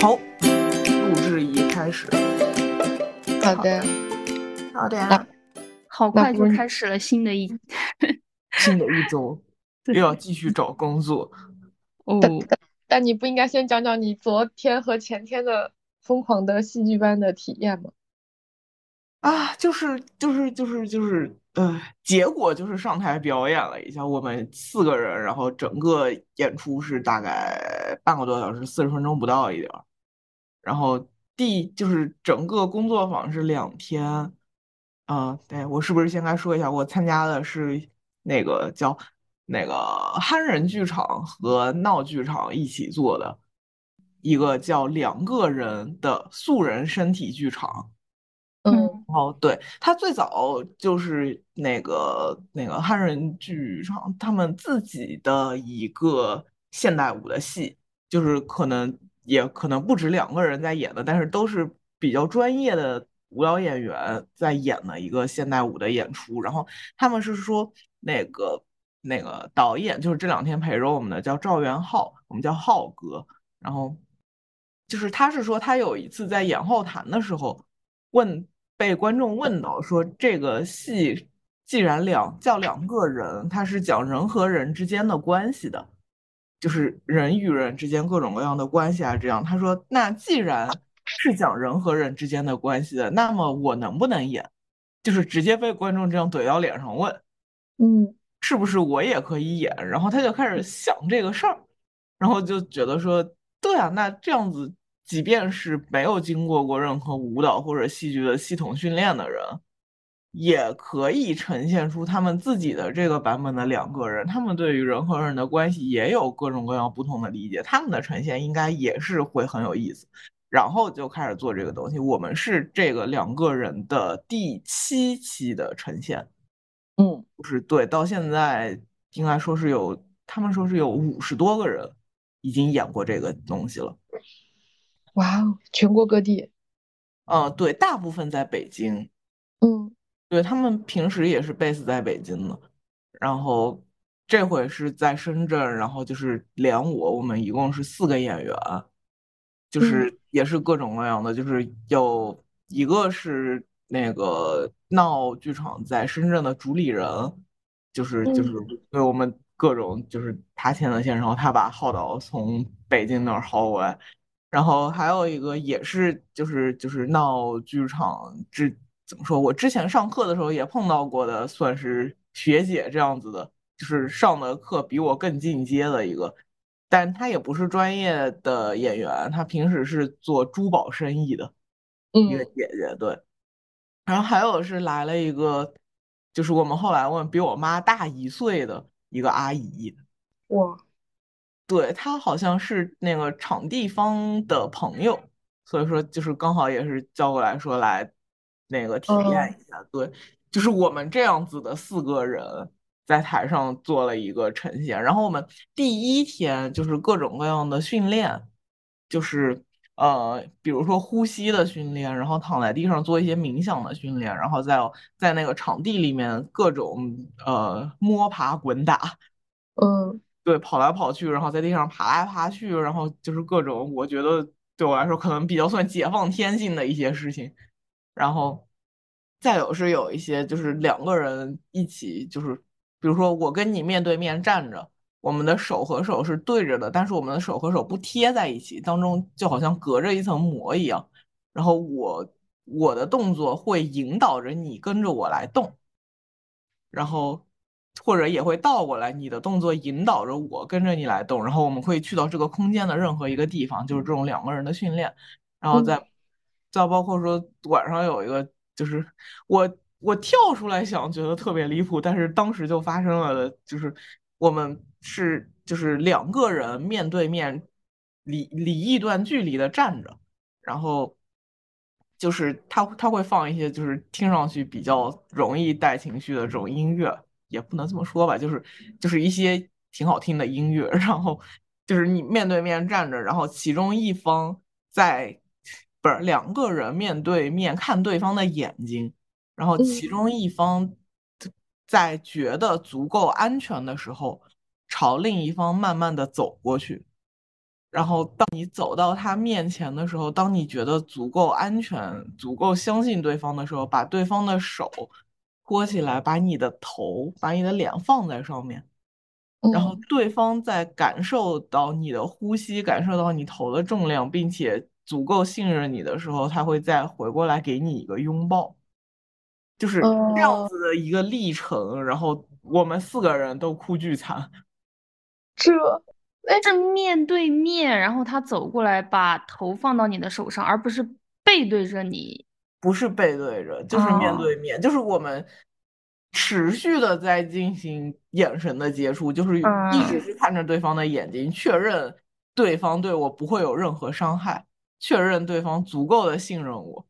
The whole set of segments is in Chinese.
好，录制已开始。好的，好的呀。那好快就开始了新的一 新的一周 又要继续找工作。哦，但你不应该先讲讲你昨天和前天的疯狂的戏剧班的体验吗？啊，就是就是就是就是，呃，结果就是上台表演了一下，我们四个人，然后整个演出是大概半个多小时，四十分钟不到一点儿。然后第就是整个工作坊是两天，啊、对，我是不是先该说一下，我参加的是那个叫那个憨人剧场和闹剧场一起做的一个叫两个人的素人身体剧场。嗯哦，对，他最早就是那个那个汉人剧场，他们自己的一个现代舞的戏，就是可能也可能不止两个人在演的，但是都是比较专业的舞蹈演员在演的一个现代舞的演出。然后他们是说那个那个导演就是这两天陪着我们的叫赵元浩，我们叫浩哥。然后就是他是说他有一次在演后谈的时候。问被观众问到说这个戏既然两叫两个人，他是讲人和人之间的关系的，就是人与人之间各种各样的关系啊，这样他说那既然是讲人和人之间的关系的，那么我能不能演？就是直接被观众这样怼到脸上问，嗯是不是我也可以演？然后他就开始想这个事儿，然后就觉得说，对啊，那这样子，即便是没有经过过任何舞蹈或者戏剧的系统训练的人，也可以呈现出他们自己的这个版本的两个人，他们对于人和人的关系也有各种各样不同的理解，他们的呈现应该也是会很有意思。然后就开始做这个东西，我们是这个两个人的第七期的呈现。嗯，就是对，到现在应该说是有，他们说是有五十多个人已经演过这个东西了。哇哦，全国各地，嗯，对，大部分在北京，嗯对，他们平时也是 base 在北京的，然后这回是在深圳，然后就是连我，我们一共是四个演员，就是也是各种各样的，就是有一个是那个闹剧场在深圳的主理人，就是就是对我们各种就是他牵的线，然后他把浩导从北京那儿薅过来，然后还有一个也是就是就是闹剧场之怎么说，我之前上课的时候也碰到过的，算是学姐这样子的，就是上的课比我更进阶的一个，但她也不是专业的演员，她平时是做珠宝生意的一个。嗯姐姐，对。然后还有是来了一个，就是我们后来问比我妈大一岁的一个阿姨，哇，对，她好像是那个场地方的朋友，所以说就是刚好也是叫过来说来那个体验一下。对，就是我们这样子的四个人在台上做了一个呈现，然后我们第一天就是各种各样的训练，就是呃，比如说呼吸的训练，然后躺在地上做一些冥想的训练，然后在在那个场地里面各种呃摸爬滚打。嗯 对，跑来跑去，然后在地上爬来爬去，然后就是各种我觉得对我来说可能比较算解放天性的一些事情。然后再有是有一些就是两个人一起，就是比如说我跟你面对面站着，我们的手和手是对着的，但是我们的手和手不贴在一起，当中就好像隔着一层膜一样。然后我我的动作会引导着你跟着我来动，然后或者也会倒过来，你的动作引导着我跟着你来动，然后我们会去到这个空间的任何一个地方，就是这种两个人的训练，然后再再包括说晚上有一个，就是我我跳出来想，觉得特别离谱，但是当时就发生了的，就是我们是就是两个人面对面离离一段距离的站着，然后。就是他他会放一些就是听上去比较容易带情绪的这种音乐，也不能这么说吧，就是就是一些挺好听的音乐，然后就是你面对面站着，然后其中一方在不是两个人面对面看对方的眼睛，然后其中一方在觉得足够安全的时候，朝另一方慢慢的走过去。然后当你走到他面前的时候，当你觉得足够安全、足够相信对方的时候，把对方的手托起来，把你的头、把你的脸放在上面，然后嗯对方在感受到你的呼吸、感受到你头的重量，并且足够信任你的时候，他会再回过来给你一个拥抱。就是这样哦，子的一个历程，然后我们四个人都哭巨惨。这哎是面对面，然后他走过来把头放到你的手上，而不是背对着你。不是背对着，就是面哦，对面，就是我们持续的在进行眼神的接触，就是一直嗯，是看着对方的眼睛，确认对方对我不会有任何伤害，确认对方足够的信任我。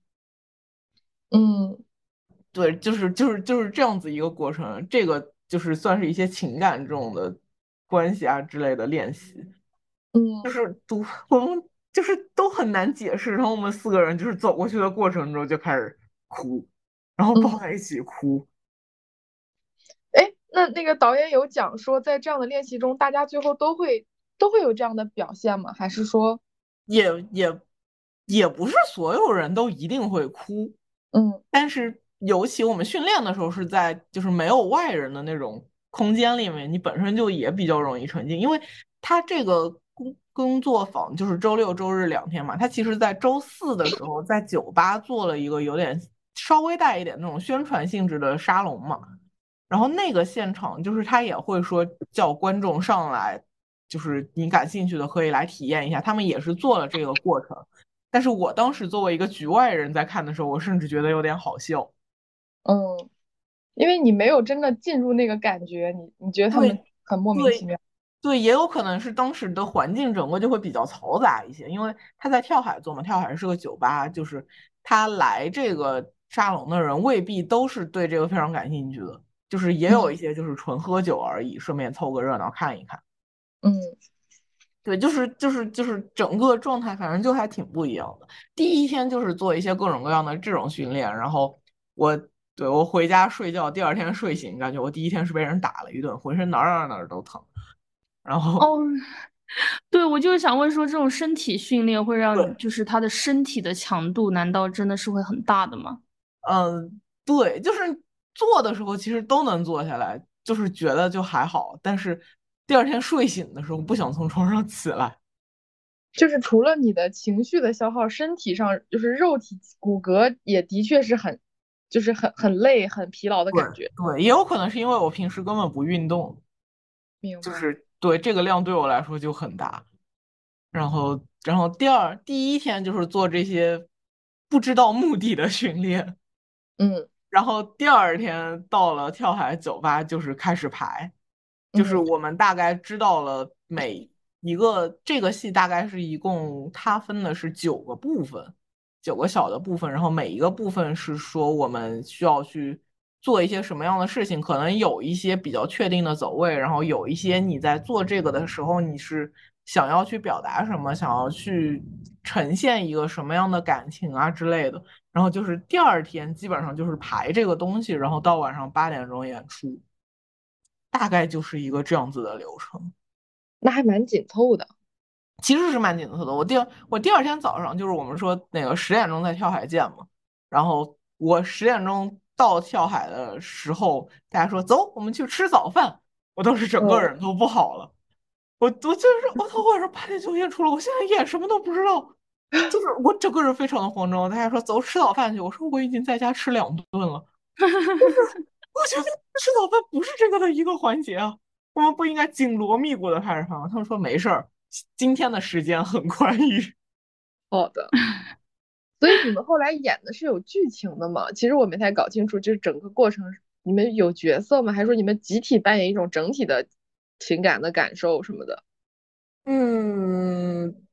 嗯对，就是就是就是这样子一个过程，这个就是算是一些情感这种的关系啊之类的练习。嗯就嗯是读我们就是都很难解释，然后我们四个人就是走过去的过程中就开始哭，然后抱嗯，在一起哭。哎，那那个导演有讲说，在这样的练习中，大家最后都会都会有这样的表现吗？还是说，也也也不是所有人都一定会哭，嗯但是尤其我们训练的时候是在就是没有外人的那种空间里面，你本身就也比较容易沉浸，因为他这个工工作坊就是周六周日两天嘛，他其实在周四的时候在酒吧做了一个有点稍微带一点那种宣传性质的沙龙嘛。然后那个现场就是他也会说叫观众上来，就是你感兴趣的可以来体验一下。他们也是做了这个过程，但是我当时作为一个局外人在看的时候，我甚至觉得有点好笑。嗯，因为你没有真的进入那个感觉，你你觉得他们很莫名其妙。对，也有可能是当时的环境整个就会比较嘈杂一些，因为他在跳海做嘛，跳海是个酒吧，就是他来这个沙龙的人未必都是对这个非常感兴趣的，就是也有一嗯些就是纯喝酒而已，顺便凑个热闹看一看。嗯对，就是就是就是整个状态，反正就还挺不一样的。第一天就是做一些各种各样的这种训练，然后我对我回家睡觉，第二天睡醒，感觉我第一天是被人打了一顿，浑身哪儿哪儿哪儿都疼。然后哦，对，我就是想问说，这种身体训练会让，就是他的身体的强度，难道真的是会很大的吗？嗯，对，就是做的时候其实都能做下来，就是觉得就还好，但是第二天睡醒的时候不想从床上起来。就是除了你的情绪的消耗，身体上就是肉体骨骼也的确是很，就是很很累、很疲劳的感觉。对，也有可能是因为我平时根本不运动，就明白。是对这个量对我来说就很大。然后，然后第二第一天就是做这些不知道目的的训练，嗯然后第二天到了跳海酒吧就是开始排，就是嗯我们大概知道了每一个这个戏大概是一共它分的是九个部分，九个小的部分，然后每一个部分是说我们需要去做一些什么样的事情，可能有一些比较确定的走位，然后有一些你在做这个的时候你是想要去表达什么，想要去呈现一个什么样的感情啊之类的。然后就是第二天基本上就是排这个东西，然后到晚上八点钟演出，大概就是一个这样子的流程。那还蛮紧凑的。其实是蛮紧凑的。我第二我第二天早上就是我们说那个十点钟在跳海见嘛，然后我十点钟到跳海的时候，大家说走，我们去吃早饭，我当时整个嗯人都不好了。我我就是我操，晚上八点就演出了，我现在演什么都不知道，就是我整个人非常的慌张。大家说走吃早饭去，我说我已经在家吃两顿了。我觉得吃早饭不是这个的一个环节啊，我们不应该紧锣密鼓的开始饭吗？他们说没事儿，今天的时间很宽裕。好的。所以你们后来演的是有剧情的吗？其实我没太搞清楚，就是整个过程你们有角色吗？还是说你们集体扮演一种整体的情感的感受什么的？嗯，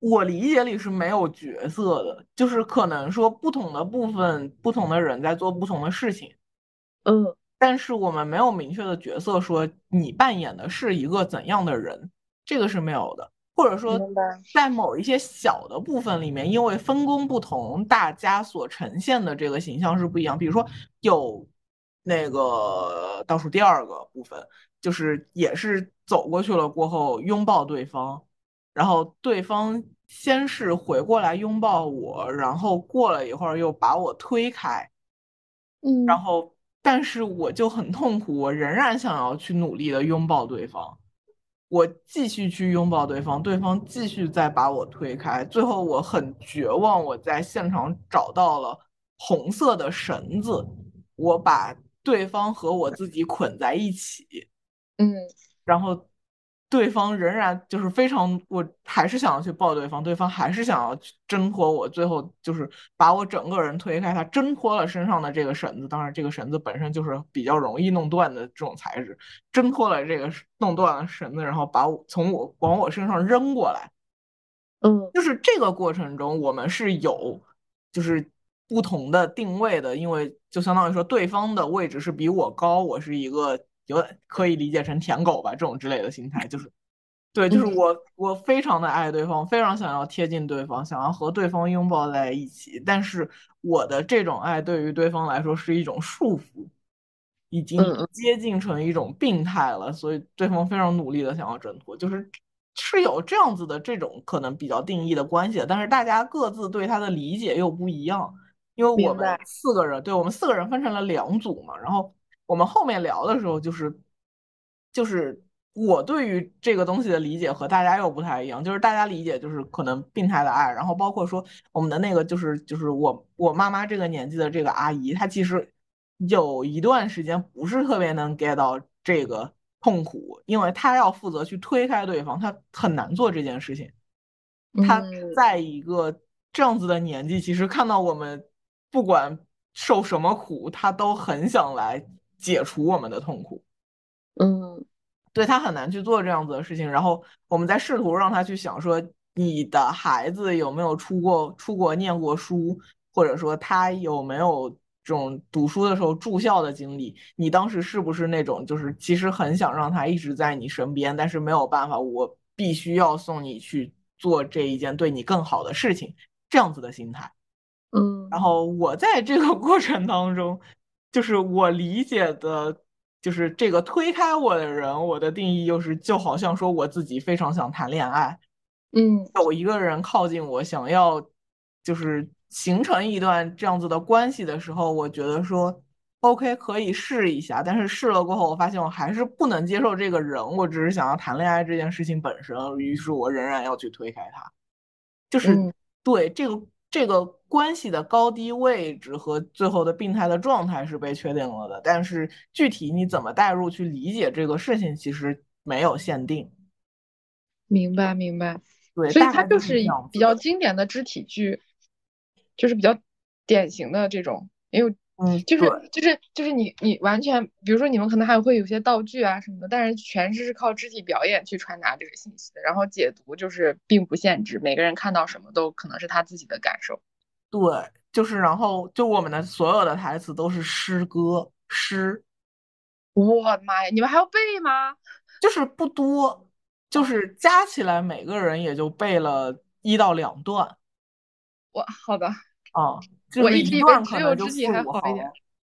我理解里是没有角色的，就是可能说不同的部分，不同的人在做不同的事情，嗯但是我们没有明确的角色说你扮演的是一个怎样的人，这个是没有的。或者说，在某一些小的部分里面，因为分工不同，大家所呈现的这个形象是不一样。比如说，有那个倒数第二个部分，就是也是走过去了过后拥抱对方，然后对方先是回过来拥抱我，然后过了一会儿又把我推开，嗯，然后但是我就很痛苦，我仍然想要去努力的拥抱对方，我继续去拥抱对方，对方继续再把我推开，最后我很绝望，我在现场找到了红色的绳子，我把对方和我自己捆在一起，嗯，然后对方仍然就是非常，我还是想要去抱对方，对方还是想要去挣脱我，最后就是把我整个人推开，他挣脱了身上的这个绳子，当然这个绳子本身就是比较容易弄断的这种材质，挣脱了这个弄断了绳子，然后把我从我往我身上扔过来，嗯，就是这个过程中我们是有就是不同的定位的，因为就相当于说对方的位置是比我高，我是一个。有可以理解成舔狗吧，这种之类的心态，就是，对，就是我我非常的爱对方，非常想要贴近对方，想要和对方拥抱在一起，但是我的这种爱对于对方来说是一种束缚，已经接近成一种病态了，所以对方非常努力的想要挣脱，就是是有这样子的这种可能比较定义的关系，但是大家各自对他的理解又不一样，因为我们四个人，对我们四个人分成了两组嘛，然后。我们后面聊的时候，就是就是我对于这个东西的理解和大家又不太一样，就是大家理解就是可能病态的爱，然后包括说我们的那个就是就是我我妈妈这个年纪的这个阿姨，她其实有一段时间不是特别能 get 到这个痛苦，因为她要负责去推开对方，她很难做这件事情。她在一个这样子的年纪，其实看到我们不管受什么苦，她都很想来。解除我们的痛苦，嗯，对他很难去做这样子的事情。然后我们在试图让他去想说，你的孩子有没有出过出国念过书，或者说他有没有这种读书的时候住校的经历？你当时是不是那种就是其实很想让他一直在你身边，但是没有办法，我必须要送你去做这一件对你更好的事情，这样子的心态。嗯，然后我在这个过程当中。就是我理解的，就是这个推开我的人，我的定义又是就好像说我自己非常想谈恋爱，嗯，有一个人靠近我，想要就是形成一段这样子的关系的时候，我觉得说 OK 可以试一下，但是试了过后，我发现我还是不能接受这个人，我只是想要谈恋爱这件事情本身，于是我仍然要去推开他，就是对这个。这个关系的高低位置和最后的病态的状态是被确定了的，但是具体你怎么带入去理解这个事情，其实没有限定。明白，明白。对，所以它就是比较经典的肢体剧，就是比较典型的这种，因为。嗯，就是就是就是你你完全，比如说你们可能还会有些道具啊什么的，但是全是是靠肢体表演去传达这个信息的。然后解读就是并不限制，每个人看到什么都可能是他自己的感受。对，就是然后就我们的所有的台词都是诗歌诗。我的妈呀，你们还要背吗？就是不多，就是加起来每个人也就背了一到两段。我，好的。啊。我一直以为只有肢体还好一点，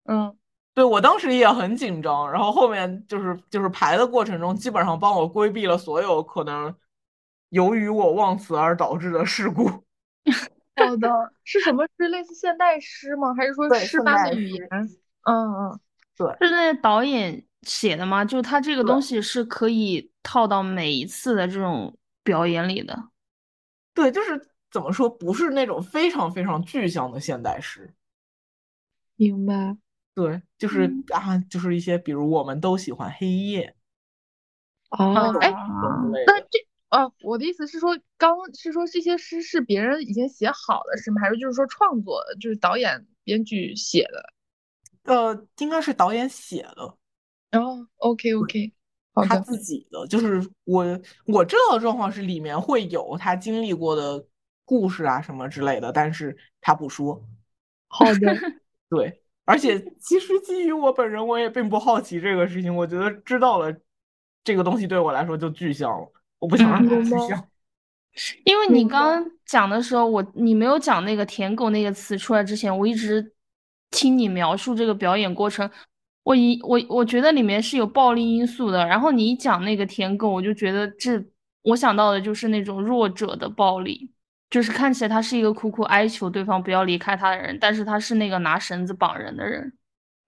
嗯，对我当时也很紧张，然后后面就是就是排的过程中，基本上帮我规避了所有可能由于我忘词而导致的事故。好的，是什么是类似现代诗吗？还是说诗般的语言？嗯嗯，对，是那导演写的吗？就是他这个东西是可以套到每一次的这种表演里的。对，就是。怎么说？不是那种非常非常具象的现代诗。明白。对，就是啊，就是一些，比如我们都喜欢黑夜。哦，哎，那这哦，我的意思是说，刚是说这些诗是别人已经写好的，是吗？还是就是说创作的，就是导演、编剧写的？呃，应该是导演写的。哦，OK OK，他自己的，就是我我知道的状况是里面会有他经历过的。故事啊什么之类的，但是他不说。好的，对，而且其实基于我本人，我也并不好奇这个事情。我觉得知道了这个东西对我来说就具象了，我不想让它具象。因为你刚刚讲的时候，我你没有讲那个“舔狗”那个词出来之前，我一直听你描述这个表演过程，我一我我觉得里面是有暴力因素的。然后你一讲那个“舔狗”，我就觉得这我想到的就是那种弱者的暴力，就是看起来他是一个苦苦哀求对方不要离开他的人，但是他是那个拿绳子绑人的人，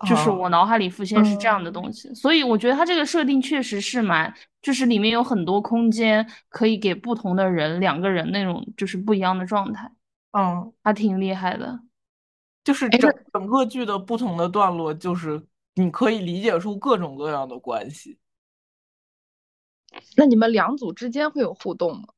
就是我脑海里浮现是这样的东西。所以我觉得他这个设定确实是蛮，就是里面有很多空间可以给不同的人两个人那种就是不一样的状态，嗯，还挺厉害的。就是整整个剧的不同的段落，就是你可以理解出各种各样的关系。那你们两组之间会有互动吗？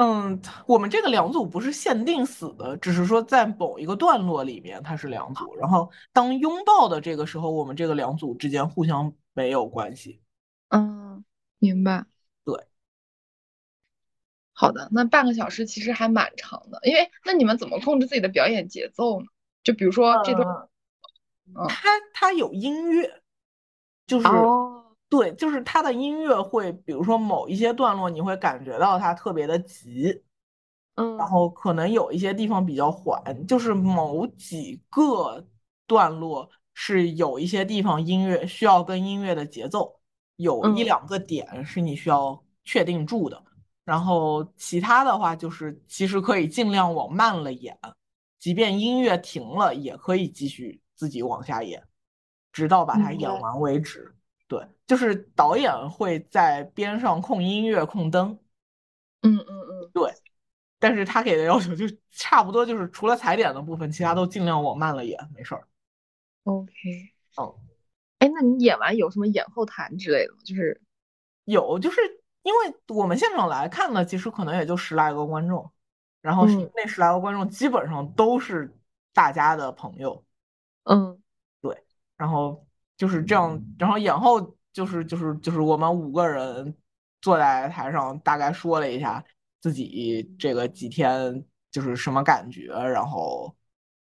嗯，我们这个两组不是限定死的，只是说在某一个段落里面它是两组，然后当拥抱的这个时候，我们这个两组之间互相没有关系。嗯，明白。对，好的，那半个小时其实还蛮长的，因为那你们怎么控制自己的表演节奏呢？就比如说这段，它它有音乐，就是。对，就是他的音乐会，比如说某一些段落，你会感觉到它特别的急，嗯，然后可能有一些地方比较缓，就是某几个段落是有一些地方音乐需要跟音乐的节奏有一两个点是你需要确定住的，然后其他的话就是其实可以尽量往慢了演，即便音乐停了也可以继续自己往下演，直到把它演完为止。对，就是导演会在边上控音乐、控灯。嗯嗯嗯，对。但是他给的要求就差不多，就是除了踩点的部分，其他都尽量往慢了演，没事儿。OK。哦，哎，那你演完有什么演后谈之类的吗？就是有，就是因为我们现场来看呢，其实可能也就十来个观众，然后那十来个观众基本上都是大家的朋友。嗯，对，然后。就是这样，然后演后就是就是就是我们五个人坐在台上，大概说了一下自己这个几天就是什么感觉，然后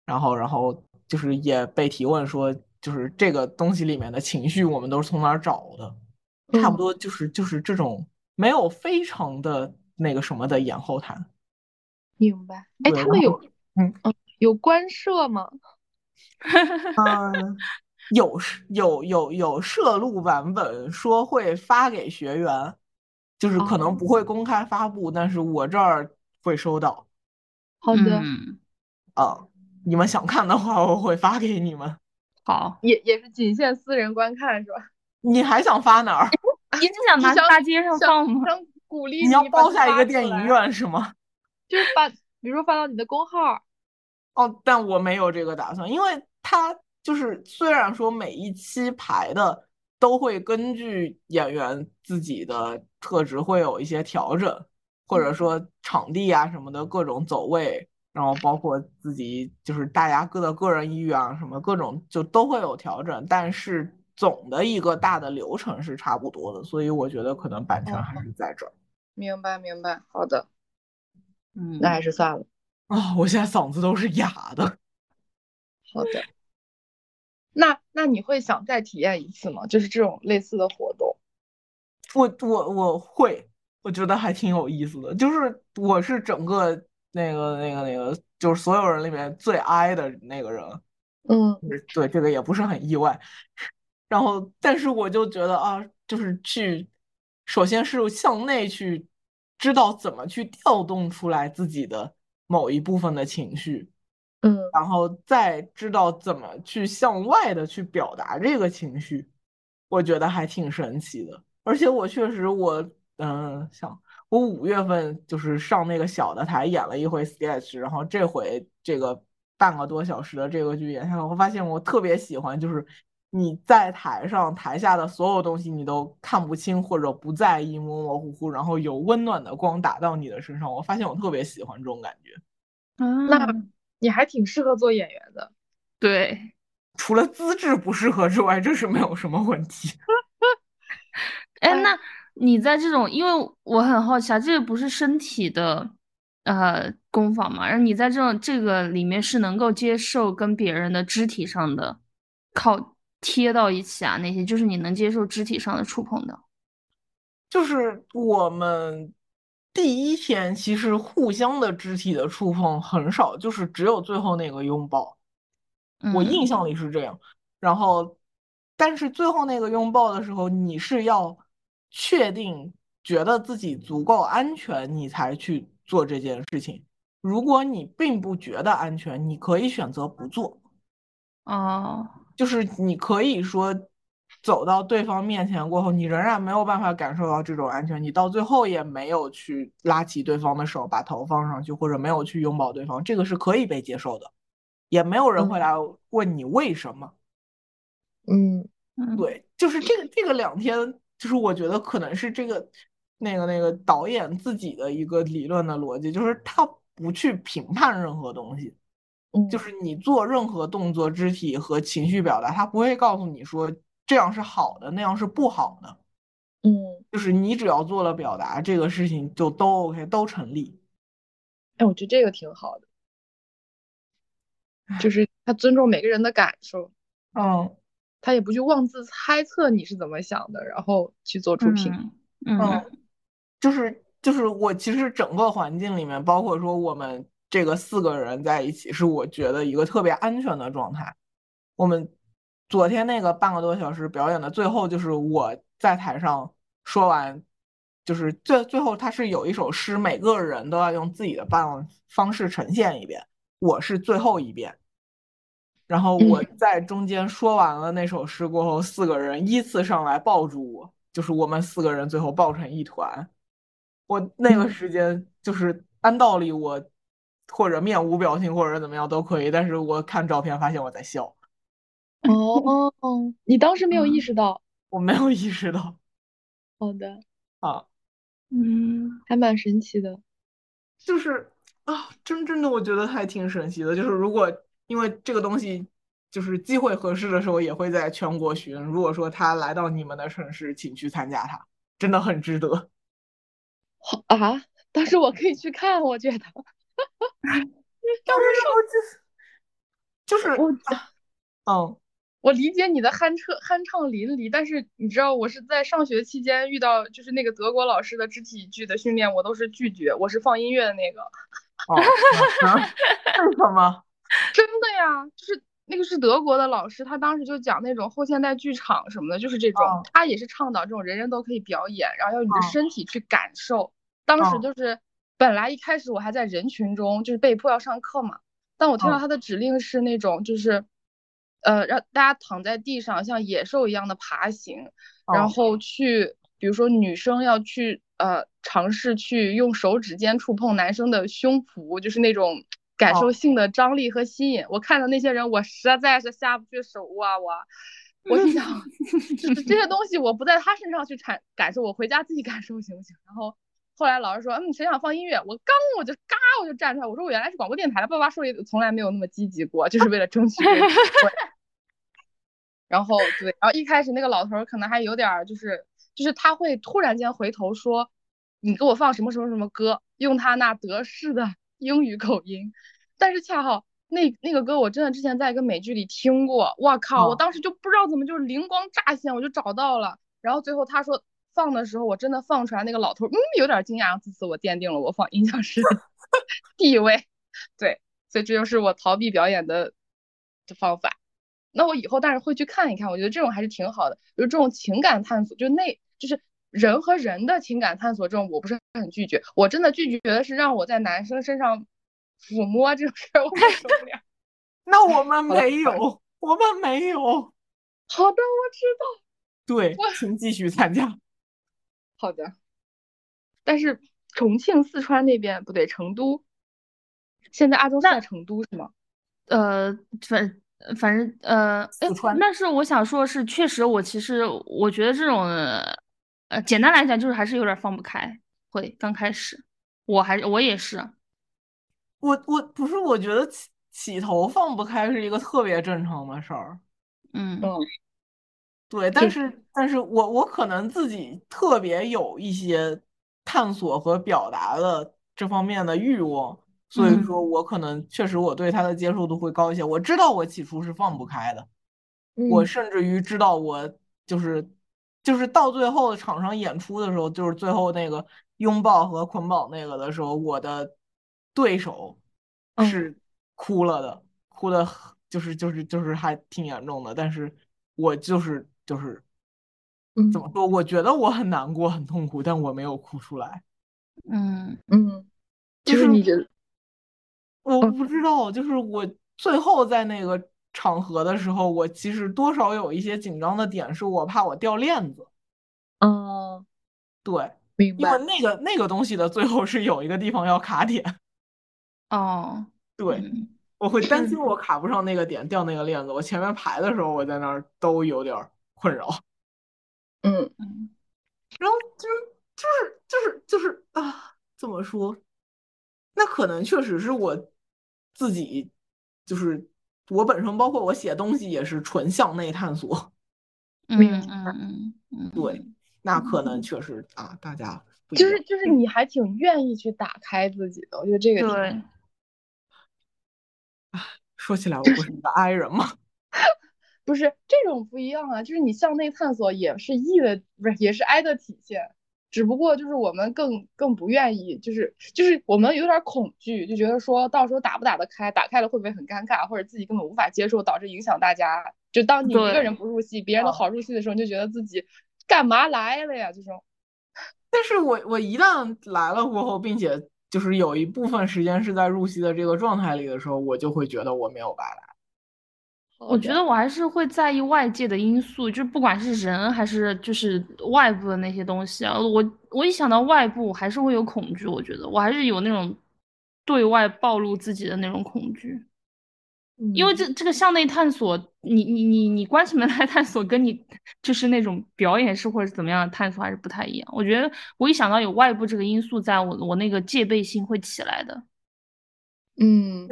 然后然后就是也被提问说，就是这个东西里面的情绪我们都是从哪儿找的，差不多就是就是这种没有非常的那个什么的演后谈。明白？哎，他们有嗯嗯有官设吗？嗯。有有有有摄录版本，说会发给学员，就是可能不会公开发布，但是我这儿会收到。好的，啊，你们想看的话，我会发给你们。好，也也是仅限私人观看，是吧？你还想发哪儿？你是想拿大街上放吗？想鼓励你要包下一个电影院是吗？就是把，比如说发到你的公号。哦，但我没有这个打算，因为他。就是虽然说每一期排的都会根据演员自己的特质会有一些调整，或者说场地啊什么的各种走位，然后包括自己就是大家各的个人意愿啊什么各种就都会有调整，但是总的一个大的流程是差不多的，所以我觉得可能版权还是在这儿。明白明白，好的，嗯，那还是算了啊，我现在嗓子都是哑的。好的。那那你会想再体验一次吗？就是这种类似的活动，我我我会，我觉得还挺有意思的。就是我是整个那个那个那个，就是所有人里面最哀的那个人，嗯，对，这个也不是很意外。然后，但是我就觉得啊，就是去，首先是向内去知道怎么去调动出来自己的某一部分的情绪。嗯，然后再知道怎么去向外的去表达这个情绪，我觉得还挺神奇的。而且我确实，我嗯，想我五月份就是上那个小的台演了一回 sketch，然后这回这个半个多小时的这个剧演下来，我发现我特别喜欢，就是你在台上台下的所有东西你都看不清或者不在意，模模糊糊，然后有温暖的光打到你的身上，我发现我特别喜欢这种感觉。嗯，那。你还挺适合做演员的，对，除了资质不适合之外，这是没有什么问题。哎，那你在这种，因为我很好奇啊，这个不是身体的呃工坊嘛？然后你在这种这个里面是能够接受跟别人的肢体上的靠贴到一起啊，那些就是你能接受肢体上的触碰的，就是我们。第一天其实互相的肢体的触碰很少，就是只有最后那个拥抱，我印象里是这样。然后，但是最后那个拥抱的时候，你是要确定觉得自己足够安全，你才去做这件事情。如果你并不觉得安全，你可以选择不做。哦，就是你可以说走到对方面前过后，你仍然没有办法感受到这种安全，你到最后也没有去拉起对方的手，把头放上去，或者没有去拥抱对方，这个是可以被接受的，也没有人会来问你为什么。嗯，对，就是这个这个两天，就是我觉得可能是这个那个那个导演自己的一个理论的逻辑，就是他不去评判任何东西。就是你做任何动作、肢体和情绪表达，他不会告诉你说这样是好的，那样是不好的。嗯，就是你只要做了表达，这个事情就都 OK，都成立。哎，我觉得这个挺好的，就是他尊重每个人的感受。嗯，他也不去妄自猜测你是怎么想的，然后去做出评。嗯，就是就是我其实整个环境里面，包括说我们。这个四个人在一起是我觉得一个特别安全的状态。我们昨天那个半个多小时表演的最后，就是我在台上说完，就是最最后他是有一首诗，每个人都要用自己的办方式呈现一遍。我是最后一遍，然后我在中间说完了那首诗过后，四个人依次上来抱住我，就是我们四个人最后抱成一团。我那个时间就是按道理我。或者面无表情，或者怎么样都可以，但是我看照片发现我在笑。哦，你当时没有意识到？我没有意识到。好的。啊，嗯，还蛮神奇的。就是啊，真正的我觉得还挺神奇的。就是如果因为这个东西，就是机会合适的时候也会在全国巡。如果说他来到你们的城市，请去参加他，真的很值得。好啊，但是我可以去看，我觉得。但是，就是就是我，嗯，我理解你的酣彻酣畅淋漓，但是你知道，我是在上学期间遇到，就是那个德国老师的肢体剧的训练，我都是拒绝，我是放音乐的那个。哦，为什么？真的呀，就是那个是德国的老师，他当时就讲那种后现代剧场什么的，就是这种，他也是倡导这种人人都可以表演，然后要你的身体去感受。当时就是。本来一开始我还在人群中，就是被迫要上课嘛。但我听到他的指令是那种，就是，呃，让大家躺在地上，像野兽一样的爬行，然后去，比如说女生要去，呃，尝试去用手指尖触碰男生的胸脯，就是那种感受性的张力和吸引。我看到那些人，我实在是下不去手啊！我，我想，就是这些东西我不在他身上去产感受，我回家自己感受行不行？然后。后来老师说，嗯，谁想放音乐？我刚我就嘎我就站出来，我说我原来是广播电台的。爸爸说也从来没有那么积极过，就是为了争取。然后对，然后一开始那个老头可能还有点就是，就是他会突然间回头说，你给我放什么什么什么歌，用他那德式的英语口音。但是恰好那那个歌我真的之前在一个美剧里听过，我靠，我当时就不知道怎么就是灵光乍现，我就找到了。然后最后他说。放的时候，我真的放出来，那个老头嗯有点惊讶。自此我奠定了我放音响师的 地位，对，所以这就是我逃避表演的的方法。那我以后但是会去看一看，我觉得这种还是挺好的。比如这种情感探索，就那就是人和人的情感探索这种，我不是很拒绝。我真的拒绝的是让我在男生身上抚摸这种事儿，我受不了。那我们没有，我们没有。好的，我知道。对，请继续参加。好的，但是重庆、四川那边不对，成都，现在阿忠在成都是吗？呃，反反正呃，四川。但是我想说，是确实，我其实我觉得这种，呃，简单来讲就是还是有点放不开。会刚开始，我还我也是，我我不是，我觉得起起头放不开是一个特别正常的事儿。嗯。对，但是，但是我我可能自己特别有一些探索和表达的这方面的欲望，所以说我可能确实我对他的接受度会高一些。我知道我起初是放不开的，我甚至于知道我就是就是到最后场上演出的时候，就是最后那个拥抱和捆绑那个的时候，我的对手是哭了的，哭的就是就是就是还挺严重的，但是我就是。就是怎么说？我觉得我很难过，很痛苦，但我没有哭出来。嗯嗯，就就是你觉得，我不知道，就是我最后在那个场合的时候，我其实多少有一些紧张的点，是我怕我掉链子。嗯，对，明白。因为那个那个东西的最后是有一个地方要卡点。哦，对，嗯我会担心我卡不上那个点，掉那个链子。我前面排的时候，我在那儿都有点困扰。嗯嗯然后就是就是就是就是啊，怎么说？那可能确实是我自己，就是我本身，包括我写东西也是纯向内探索。嗯嗯嗯嗯，对，那可能确实啊，大家就是就是你还挺愿意去打开自己的，我觉得这个挺对，说起来，我不是一个爱人吗？不是这种不一样啊，就是你向内探索也是 E 的，不是也是 I 的体现，只不过就是我们更更不愿意，就是就是我们有点恐惧，就觉得说到时候打不打得开，打开了会不会很尴尬，或者自己根本无法接受，导致影响大家。就当你一个人不入戏，别人都好入戏的时候，你就觉得自己干嘛来了呀？这种，但是我我一旦来了过后，并且就是有一部分时间是在入戏的这个状态里的时候，我就会觉得我没有白来。我觉得我还是会在意外界的因素，就是不管是人还是就是外部的那些东西啊。我我一想到外部，还是会有恐惧。我觉得我还是有那种对外暴露自己的那种恐惧，因为这这个向内探索，你你你你关起门来 探索，跟你就是那种表演式或者是怎么样的探索还是不太一样。我觉得我一想到有外部这个因素在，我我那个戒备心会起来的。嗯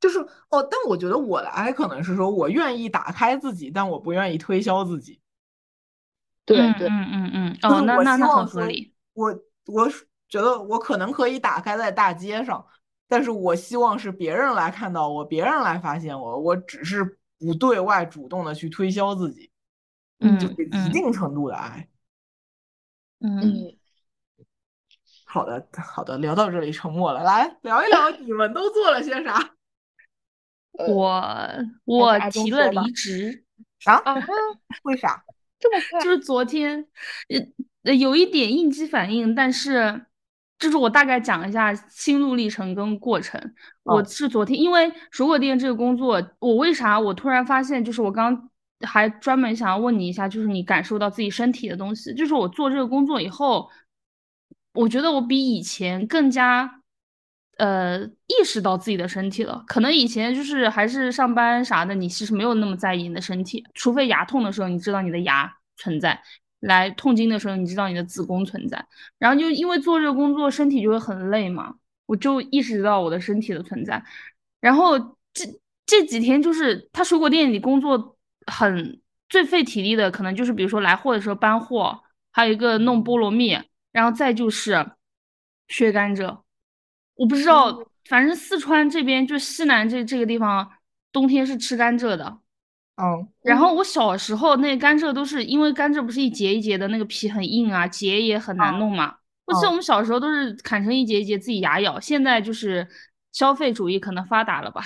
就是哦，但我觉得我的 I 可能是说我愿意打开自己，但我不愿意推销自己。对对，嗯嗯嗯嗯，哦，那那那很合理。我我觉得我可能可以打开在大街上，但是我希望是别人来看到我，别人来发现我，我只是不对外主动的去推销自己，嗯就是一嗯定程度的爱。嗯。嗯，好的，好的，聊到这里沉默了，来聊一聊你们都做了些啥呃我我提了离职，啊？啊，为啥？这么快就是昨天，呃呃，有一点应激反应，但是就是我大概讲一下心路历程跟过程。我哦是昨天，因为水果店这个工作，我为啥我突然发现，就是我刚还专门想要问你一下，就是你感受到自己身体的东西，就是我做这个工作以后，我觉得我比以前更加。呃，意识到自己的身体了，可能以前就是还是上班啥的，你其实没有那么在意你的身体，除非牙痛的时候，你知道你的牙存在；来痛经的时候，你知道你的子宫存在。然后就因为做这个工作，身体就会很累嘛，我就意识到我的身体的存在。然后这这几天就是他水果店里工作很最费体力的，可能就是比如说来货的时候搬货，还有一个弄菠萝蜜，然后再就是削甘蔗。我不知道，反正四川这边就西南这这个地方，冬天是吃甘蔗的。嗯然后我小时候那甘蔗都是因为甘蔗不是一节一节的，那个皮很硬啊，节也很难弄嘛。我记得我们小时候都是砍成一节一节自己牙咬，现在就是消费主义可能发达了吧？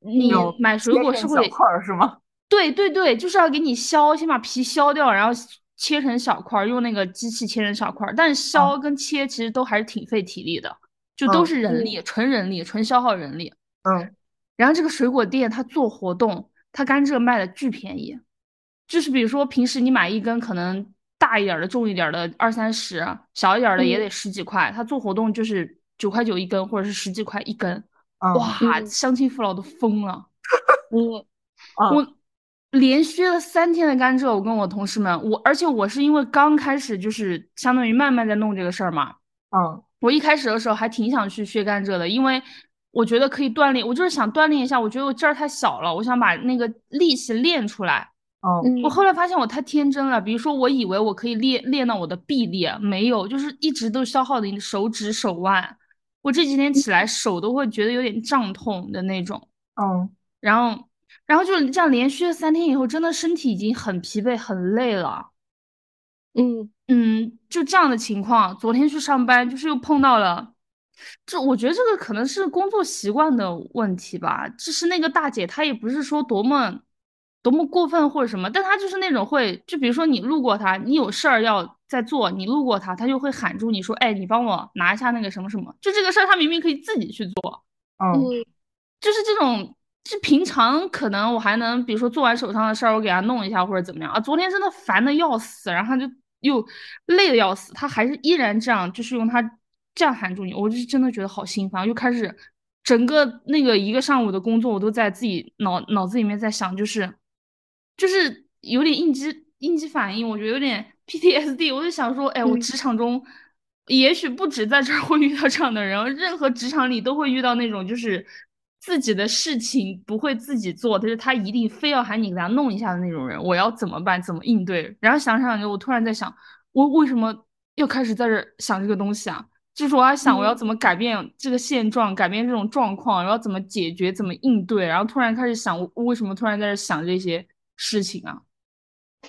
你买水果是会小块是吗？对对对，就是要给你削，先把皮削掉，然后切成小块儿，用那个机器切成小块儿。但是削跟切其实都还是挺费体力的，就都嗯是人力，纯人力，纯消耗人力。嗯然后这个水果店它做活动，它甘蔗卖的巨便宜，就是比如说平时你买一根可能大一点儿的、重一点儿的二三十，小一点儿的也得十几块，它做活动就是九块九一根，或者是十几块一根。嗯哇，嗯乡亲父老都疯了。嗯嗯我连削了三天的甘蔗，我跟我同事们，我而且我是因为刚开始就是相当于慢慢在弄这个事儿嘛，嗯我一开始的时候还挺想去削甘蔗的，因为我觉得可以锻炼，我就是想锻炼一下，我觉得我劲儿太小了，我想把那个力气练出来。嗯我后来发现我太天真了，比如说我以为我可以练练到我的臂力，没有，就是一直都消耗的你的手指手腕。我这几天起来手都会觉得有点胀痛的那种，嗯然后，然后就这样连续三天以后，真的身体已经很疲惫、很累了。嗯嗯，就这样的情况，昨天去上班就是又碰到了，这我觉得这个可能是工作习惯的问题吧。就是那个大姐她也不是说多么多么过分或者什么，但她就是那种会，就比如说你路过她，你有事儿要在做，你路过她，她就会喊住你说，哎，你帮我拿一下那个什么什么，就这个事儿她明明可以自己去做，嗯，就是这种，就平常可能我还能，比如说做完手上的事儿，我给她弄一下或者怎么样啊，昨天真的烦的要死，然后他就又累的要死，他还是依然这样，就是用他这样喊住你，我就真的觉得好心烦，又开始。整个那个一个上午的工作，我都在自己脑脑子里面在想，就是就是有点应激应激反应，我觉得有点 PTSD。我就想说，哎，我职场中也许不止在这儿 会遇到这样的人，任何职场里都会遇到那种就是自己的事情不会自己做，但是他一定非要喊你给他弄一下的那种人，我要怎么办？怎么应对？然后想想就，我突然在想，我为什么又开始在这想这个东西啊？就是我在想，我要怎么改变这个现状，改变这种状况，然后怎么解决，怎么应对，然后突然开始想，我为什么突然在这想这些事情啊？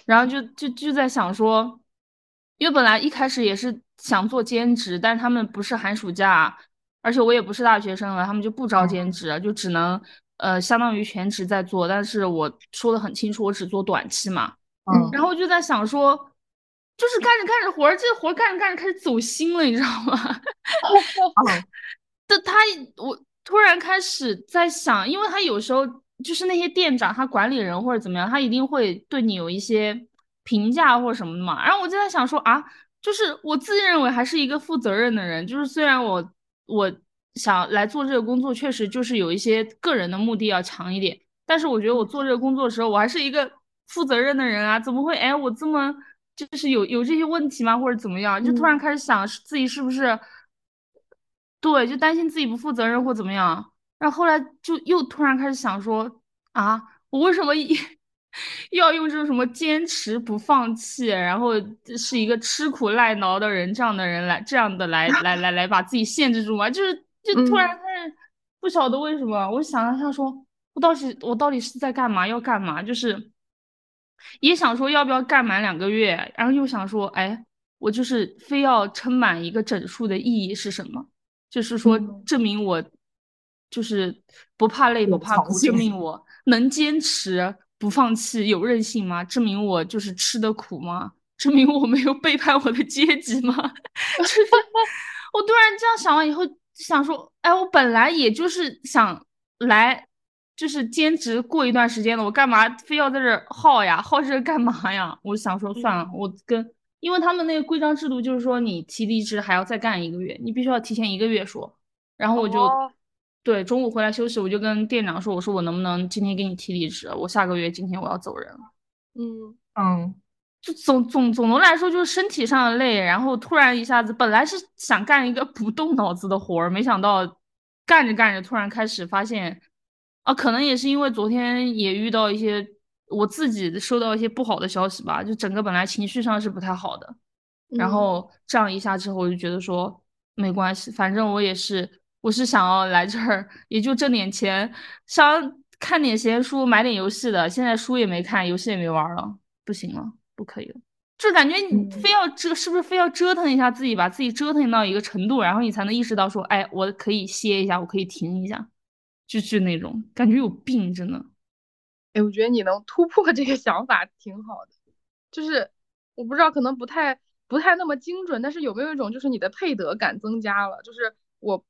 然后就就就在想说，因为本来一开始也是想做兼职，但是他们不是寒暑假，而且我也不是大学生了，他们就不招兼职，就只能呃相当于全职在做。但是我说的很清楚，我只做短期嘛。嗯。然后就在想说。就是干着干着活儿，这活儿干着干着开始走心了，你知道吗？这他我突然开始在想，因为他有时候就是那些店长，他管理人或者怎么样，他一定会对你有一些评价或者什么的嘛。然后我就在想说啊，就是我自认为还是一个负责任的人，就是虽然我我想来做这个工作，确实就是有一些个人的目的要强一点，但是我觉得我做这个工作的时候，我还是一个负责任的人啊，怎么会哎我这么。就是有有这些问题吗，或者怎么样？就突然开始想自己是不是对，就担心自己不负责任或怎么样。然后后来就又突然开始想说啊，我为什么要用这种什么坚持不放弃，然后是一个吃苦耐劳的人这样的人来这样的来 来来来把自己限制住吗？就是就突然开始不晓得为什么，我想了想说，我到底我到底是在干嘛？要干嘛？就是。也想说要不要干满两个月，然后又想说，哎，我就是非要撑满一个整数的意义是什么？就是说证明我就是不怕累不怕苦，证明我能坚持不放弃有韧性吗？证明我就是吃的苦吗？证明我没有背叛我的阶级吗？我突然这样想完以后，想说，哎，我本来也就是想来。就是兼职过一段时间的，我干嘛非要在这耗呀？耗这干嘛呀？我想说算了，我跟，因为他们那个规章制度就是说，你提离职还要再干一个月，你必须要提前一个月说。然后我就，对，中午回来休息，我就跟店长说，我说我能不能今天给你提离职？我下个月今天我要走人了。嗯嗯，就总总总的来说就是身体上的累，然后突然一下子，本来是想干一个不动脑子的活儿，没想到干着干着突然开始发现。啊，可能也是因为昨天也遇到一些我自己收到一些不好的消息吧，就整个本来情绪上是不太好的，然后这样一下之后，我就觉得说没关系，反正我也是，我是想要来这儿，也就挣点钱，想看点闲书，买点游戏的，现在书也没看，游戏也没玩了，不行了，不可以了，就感觉你非要折，是不是非要折腾一下自己，把自己折腾到一个程度，然后你才能意识到说，哎，我可以歇一下，我可以停一下。就就那种感觉有病，真的。哎，我觉得你能突破这个想法挺好的。就是我不知道，可能不太不太那么精准，但是有没有一种就是你的配得感增加了？就是我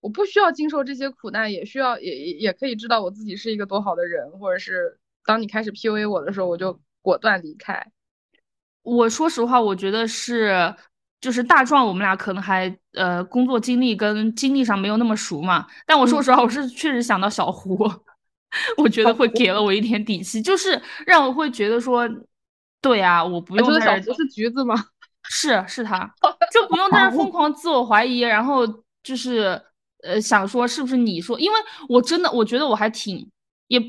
我不需要经受这些苦难，也需要也也可以知道我自己是一个多好的人，或者是当你开始 PUA 我的时候，我就果断离开。我说实话，我觉得是。就是大壮，我们俩可能还呃工作经历跟经历上没有那么熟嘛。但我说实话，我是确实想到小胡，我觉得会给了我一点底气，就是让我会觉得说，对啊，我不用。小胡是橘子吗？是是他，就不用在那疯狂自我怀疑，然后就是呃想说是不是你说？因为我真的我觉得我还挺，也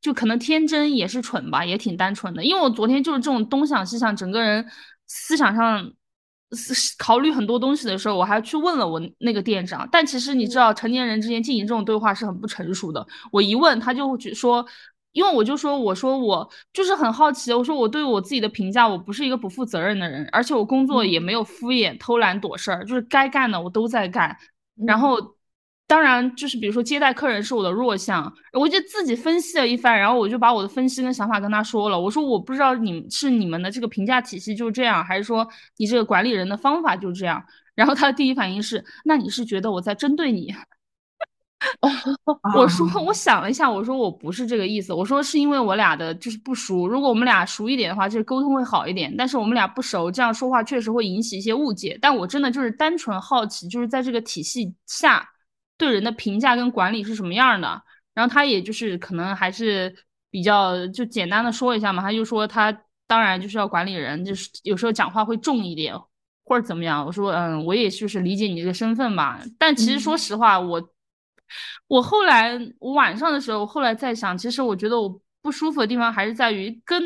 就可能天真也是蠢吧，也挺单纯的。因为我昨天就是这种东想西想，整个人思想上思。考虑很多东西的时候，我还去问了我那个店长。但其实你知道，成年人之间进行这种对话是很不成熟的。我一问，他就说，因为我就说，我说我就是很好奇，我说我对我自己的评价，我不是一个不负责任的人，而且我工作也没有敷衍、偷懒、躲事儿，就是该干的我都在干。然后当然就是比如说接待客人是我的弱项，我就自己分析了一番，然后我就把我的分析跟想法跟他说了。我说我不知道你是你们的这个评价体系就是这样，还是说你这个管理人的方法就这样。然后他的第一反应是，那你是觉得我在针对你？我说，我想了一下，我说我不是这个意思，我说是因为我俩的就是不熟，如果我们俩熟一点的话，这沟通会好一点。但是我们俩不熟，这样说话确实会引起一些误解。但我真的就是单纯好奇，就是在这个体系下对人的评价跟管理是什么样的。然后他也就是可能还是比较就简单的说一下嘛，他就说他当然就是要管理人，就是有时候讲话会重一点或者怎么样。我说嗯，我也就是理解你这个身份吧。但其实说实话，我。我后来我晚上的时候，后来在想，其实我觉得我不舒服的地方还是在于跟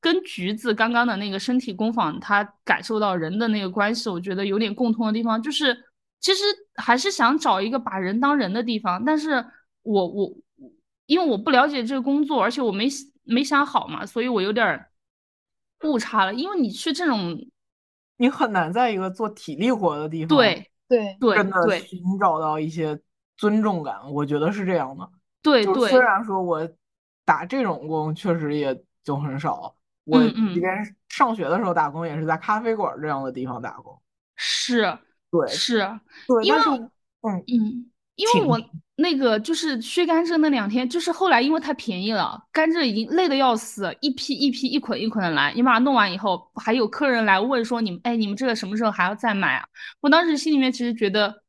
跟橘子刚刚的那个身体工坊，他感受到人的那个关系，我觉得有点共通的地方，就是其实还是想找一个把人当人的地方。但是我我因为我不了解这个工作，而且我没没想好嘛，所以我有点误差了。因为你去这种，你很难在一个做体力活的地方，对对对，真的寻找到一些。尊重感，我觉得是这样的。对对，虽然说我打这种工确实也就很少，我即便上学的时候打工也是在咖啡馆这样的地方打工。是，对，是，对，因为嗯嗯，因为我那个就是削甘蔗那两天，就是后来因为太便宜了，甘蔗已经累得要死，一批一批一捆一捆的来，你把它弄完以后，还有客人来问说你们哎你们这个什么时候还要再买啊？我当时心里面其实觉得。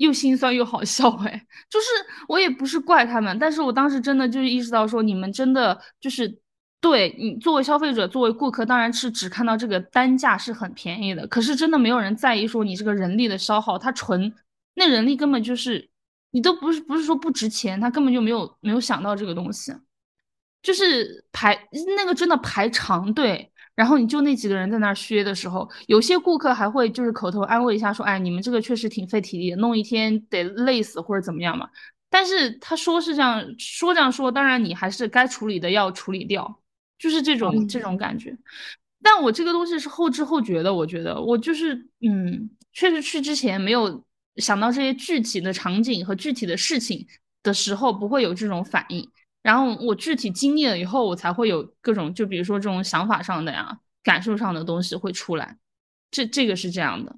又心酸又好笑哎，就是我也不是怪他们，但是我当时真的就是意识到说，你们真的就是对你作为消费者，作为顾客，当然是只看到这个单价是很便宜的，可是真的没有人在意说你这个人力的消耗，它纯那人力根本就是你都不是不是说不值钱，他根本就没有没有想到这个东西，就是排那个真的排长队。然后你就那几个人在那儿削的时候，有些顾客还会就是口头安慰一下，说：“哎，你们这个确实挺费体力的，弄一天得累死或者怎么样嘛。”但是他说是这样说这样说，当然你还是该处理的要处理掉，就是这种这种感觉。但我这个东西是后知后觉的，我觉得我就是嗯，确实去之前没有想到这些具体的场景和具体的事情的时候，不会有这种反应。然后我具体经历了以后，我才会有各种，就比如说这种想法上的呀、感受上的东西会出来，这这个是这样的，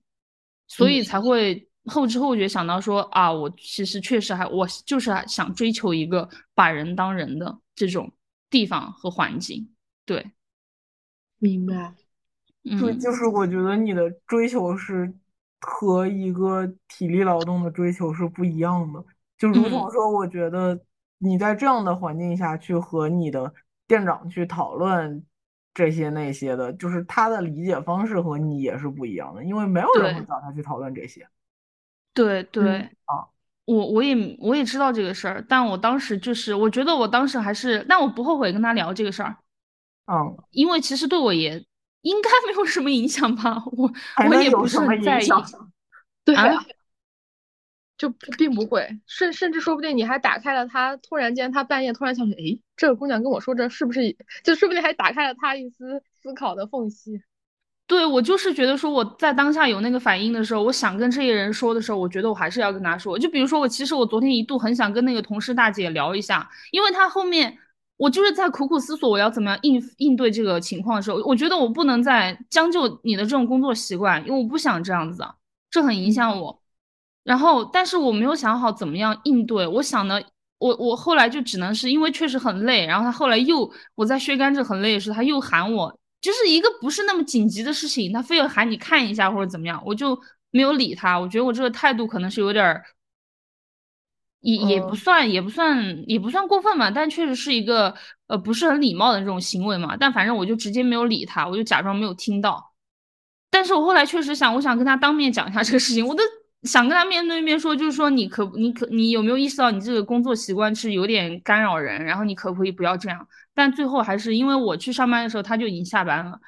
所以才会后知后觉想到说啊，我其实确实还我就是想追求一个把人当人的这种地方和环境，对，明白，对，就是我觉得你的追求是和一个体力劳动的追求是不一样的，就如同说，我觉得。你在这样的环境下去和你的店长去讨论这些那些的，就是他的理解方式和你也是不一样的，因为没有人会找他去讨论这些。对对啊，我我也我也知道这个事儿，但我当时就是我觉得我当时还是，但我不后悔跟他聊这个事儿。嗯，因为其实对我也应该没有什么影响吧，我 我也不是很在意。对。就并不会，甚甚至说不定你还打开了他，突然间他半夜突然想起，哎，这个姑娘跟我说这是不是，就说不定还打开了他一丝思考的缝隙。对我就是觉得说我在当下有那个反应的时候，我想跟这些人说的时候，我觉得我还是要跟他说。就比如说我其实我昨天一度很想跟那个同事大姐聊一下，因为她后面我就是在苦苦思索我要怎么样应应对这个情况的时候，我觉得我不能再将就你的这种工作习惯，因为我不想这样子，这很影响我。然后，但是我没有想好怎么样应对。我想呢，我我后来就只能是因为确实很累。然后他后来又我在削甘蔗很累的时候，他又喊我，就是一个不是那么紧急的事情，他非要喊你看一下或者怎么样，我就没有理他。我觉得我这个态度可能是有点儿，也也不算也不算也不算过分嘛，但确实是一个呃不是很礼貌的这种行为嘛。但反正我就直接没有理他，我就假装没有听到。但是我后来确实想，我想跟他当面讲一下这个事情，我的。想跟他面对面说，就是说你可你可你有没有意识到你这个工作习惯是有点干扰人，然后你可不可以不要这样？但最后还是因为我去上班的时候他就已经下班了，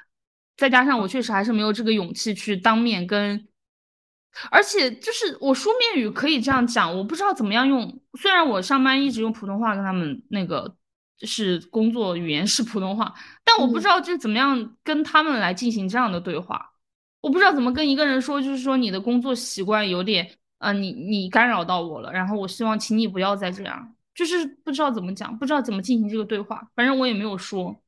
再加上我确实还是没有这个勇气去当面跟，而且就是我书面语可以这样讲，我不知道怎么样用。虽然我上班一直用普通话跟他们那个是工作语言是普通话，但我不知道就怎么样跟他们来进行这样的对话。我不知道怎么跟一个人说，就是说你的工作习惯有点，呃，你你干扰到我了，然后我希望请你不要再这样，就是不知道怎么讲，不知道怎么进行这个对话，反正我也没有说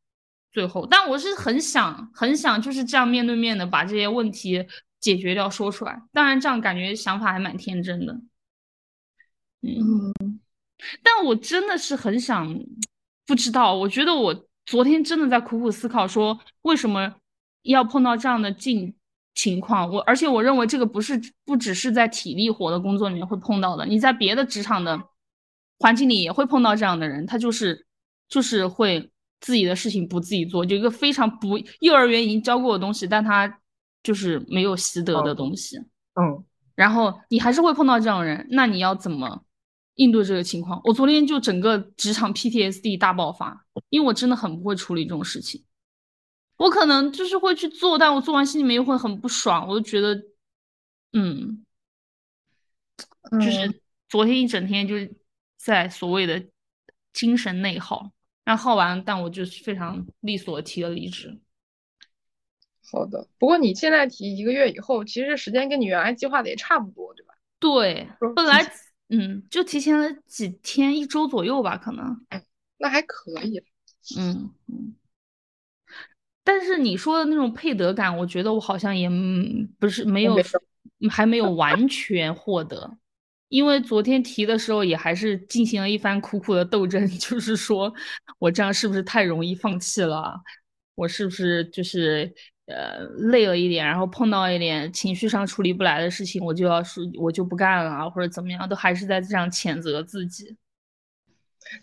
最后，但我是很想很想就是这样面对面的把这些问题解决掉说出来，当然这样感觉想法还蛮天真的，嗯，但我真的是很想不知道，我觉得我昨天真的在苦苦思考说为什么要碰到这样的境。情况我，而且我认为这个不是不只是在体力活的工作里面会碰到的，你在别的职场的环境里也会碰到这样的人，他就是就是会自己的事情不自己做，就一个非常不幼儿园已经教过的东西，但他就是没有习得的东西，嗯，然后你还是会碰到这样的人，那你要怎么应对这个情况？我昨天就整个职场 PTSD 大爆发，因为我真的很不会处理这种事情。我可能就是会去做，但我做完心里面又会很不爽，我就觉得，嗯，就是昨天一整天就是在所谓的精神内耗，然后耗完，但我就是非常利索的提了离职。好的，不过你现在提一个月以后，其实时间跟你原来计划的也差不多，对吧？对，本来嗯就提前了几天，一周左右吧，可能。那还可以。嗯嗯。但是你说的那种配得感，我觉得我好像也不是没有，还没有完全获得，因为昨天提的时候也还是进行了一番苦苦的斗争，就是说我这样是不是太容易放弃了？我是不是就是呃累了一点，然后碰到一点情绪上处理不来的事情，我就要说我就不干了，或者怎么样，都还是在这样谴责自己。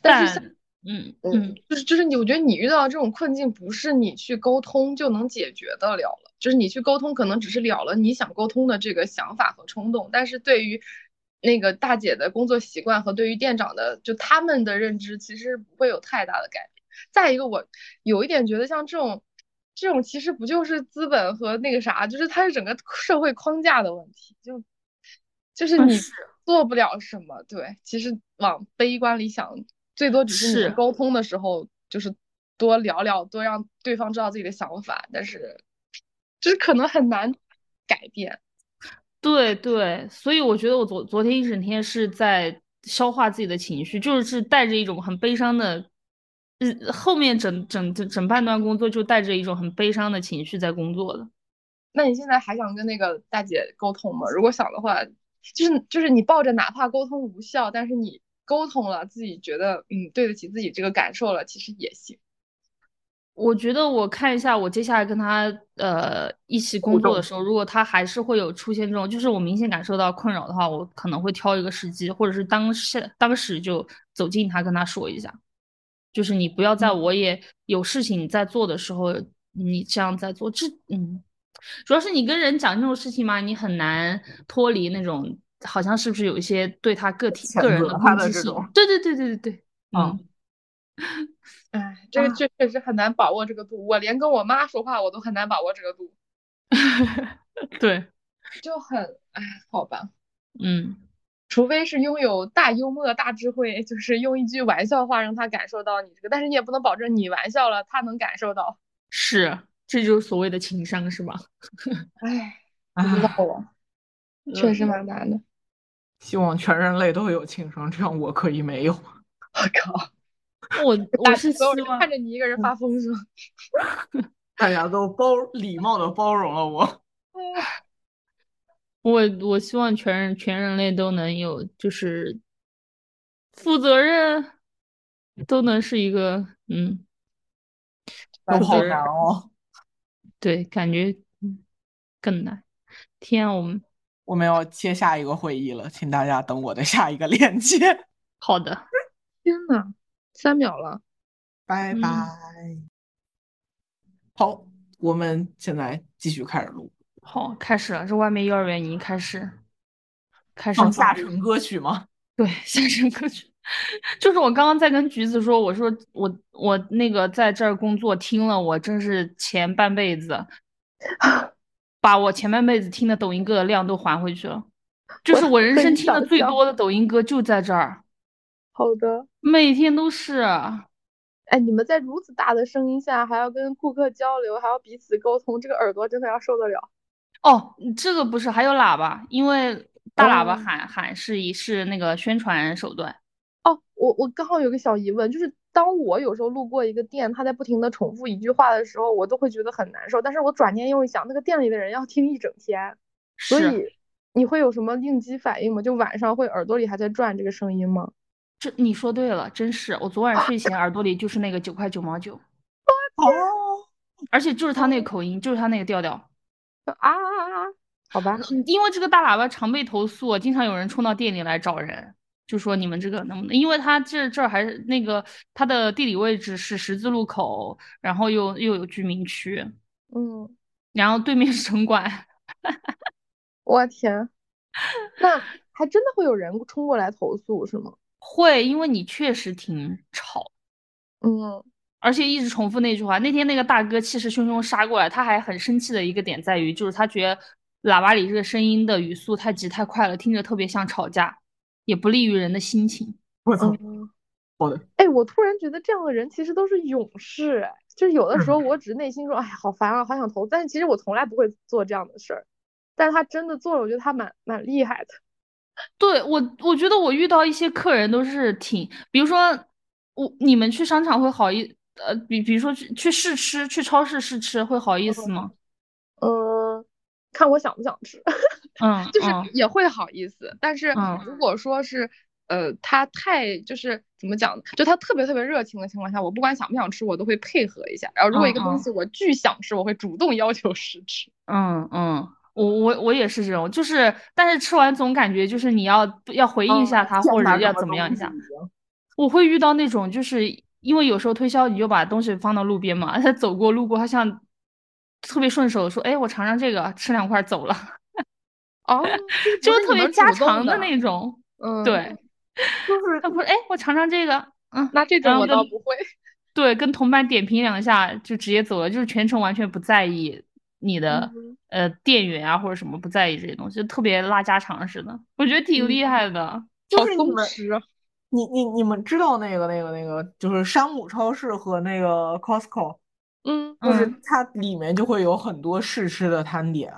但是。嗯嗯，就是就是你，我觉得你遇到这种困境，不是你去沟通就能解决的了了。就是你去沟通，可能只是了了你想沟通的这个想法和冲动，但是对于那个大姐的工作习惯和对于店长的就他们的认知，其实不会有太大的改变。再一个，我有一点觉得，像这种这种其实不就是资本和那个啥，就是它是整个社会框架的问题，就就是你做不了什么。对，其实往悲观里想。最多只是你沟通的时候，就是多聊聊，多让对方知道自己的想法，但是就是可能很难改变。对对，所以我觉得我昨昨天一整天是在消化自己的情绪，就是带着一种很悲伤的，嗯，后面整整整整半段工作就带着一种很悲伤的情绪在工作的。那你现在还想跟那个大姐沟通吗？如果想的话，就是就是你抱着哪怕沟通无效，但是你。沟通了，自己觉得嗯对得起自己这个感受了，其实也行。我觉得我看一下，我接下来跟他呃一起工作的时候，如果他还是会有出现这种，就是我明显感受到困扰的话，我可能会挑一个时机，或者是当下当时就走近他跟他说一下，就是你不要在我也有事情在做的时候，你这样在做，这嗯，主要是你跟人讲这种事情嘛，你很难脱离那种。好像是不是有一些对他个体个人的攻击性？对对对对对对，嗯，哎，这个确确实很难把握这个度。我连跟我妈说话，我都很难把握这个度。对，就很哎，好吧，嗯，除非是拥有大幽默、大智慧，就是用一句玩笑话让他感受到你这个，但是你也不能保证你玩笑了他能感受到。是，这就是所谓的情商，是吧？哎，不知道了，确实蛮难的。希望全人类都有情商，这样我可以没有。我靠！我 我是希望看着你一个人发疯是吗？大家都包礼貌的包容了我。我我希望全人全人类都能有，就是负责任，都能是一个嗯。都好难哦。对，感觉更难。天啊，我们。我们要切下一个会议了，请大家等我的下一个链接。好的。天呐，三秒了，拜拜。好，我们现在继续开始录。好，开始了。这外面幼儿园已经开始开始放下沉歌曲吗？对，下沉歌曲。就是我刚刚在跟橘子说，我说我我那个在这儿工作听了，我真是前半辈子。把我前半辈子听的抖音歌的量都还回去了，就是我人生听的最多的抖音歌就在这儿。好的，每天都是。哎，你们在如此大的声音下还要跟顾客交流，还要彼此沟通，这个耳朵真的要受得了。哦，这个不是还有喇叭，因为大喇叭喊喊是一是那个宣传手段。哦，我我刚好有个小疑问，就是当我有时候路过一个店，他在不停的重复一句话的时候，我都会觉得很难受。但是我转念又一想，那个店里的人要听一整天，所以你会有什么应激反应吗？就晚上会耳朵里还在转这个声音吗？这你说对了，真是，我昨晚睡前耳朵里就是那个九块九毛九。哦，而且就是他那个口音，就是他那个调调。啊啊啊！好吧，因为这个大喇叭常被投诉，经常有人冲到店里来找人。就说你们这个能不能？因为他这这儿还是那个他的地理位置是十字路口，然后又又有居民区，嗯，然后对面是城管。我天，那还真的会有人冲过来投诉是吗？会，因为你确实挺吵，嗯，而且一直重复那句话。那天那个大哥气势汹汹杀过来，他还很生气的一个点在于，就是他觉得喇叭里这个声音的语速太急太快了，听着特别像吵架。也不利于人的心情。我操，好的。哎，我突然觉得这样的人其实都是勇士。哎，就是有的时候我只是内心说，哎呀，好烦啊，好想投。但是其实我从来不会做这样的事儿。但是他真的做了，我觉得他蛮蛮厉害的。对我，我觉得我遇到一些客人都是挺，比如说我你们去商场会好意，呃，比比如说去去试吃，去超市试吃会好意思吗？嗯，看我想不想吃。嗯，就是也会好意思，但是如果说是，呃，他太就是怎么讲，就他特别特别热情的情况下，我不管想不想吃，我都会配合一下。然后如果一个东西我巨想吃，我会主动要求试吃。嗯嗯，我我我也是这种，就是但是吃完总感觉就是你要要回应一下他，或者要怎么样一下。我会遇到那种，就是因为有时候推销你就把东西放到路边嘛，他走过路过，他像特别顺手说，哎，我尝尝这个，吃两块走了。哦，就是特别家常的那种，嗯，对，就是。他不是，哎，我尝尝这个，嗯，那这种我倒不会，对，跟同伴点评两下就直接走了，就是全程完全不在意你的呃店员啊或者什么不在意这些东西，就特别拉家常似的，我觉得挺厉害的，就是你们，你你你们知道那个那个那个就是山姆超市和那个 Costco，嗯，就是它里面就会有很多试吃的摊点，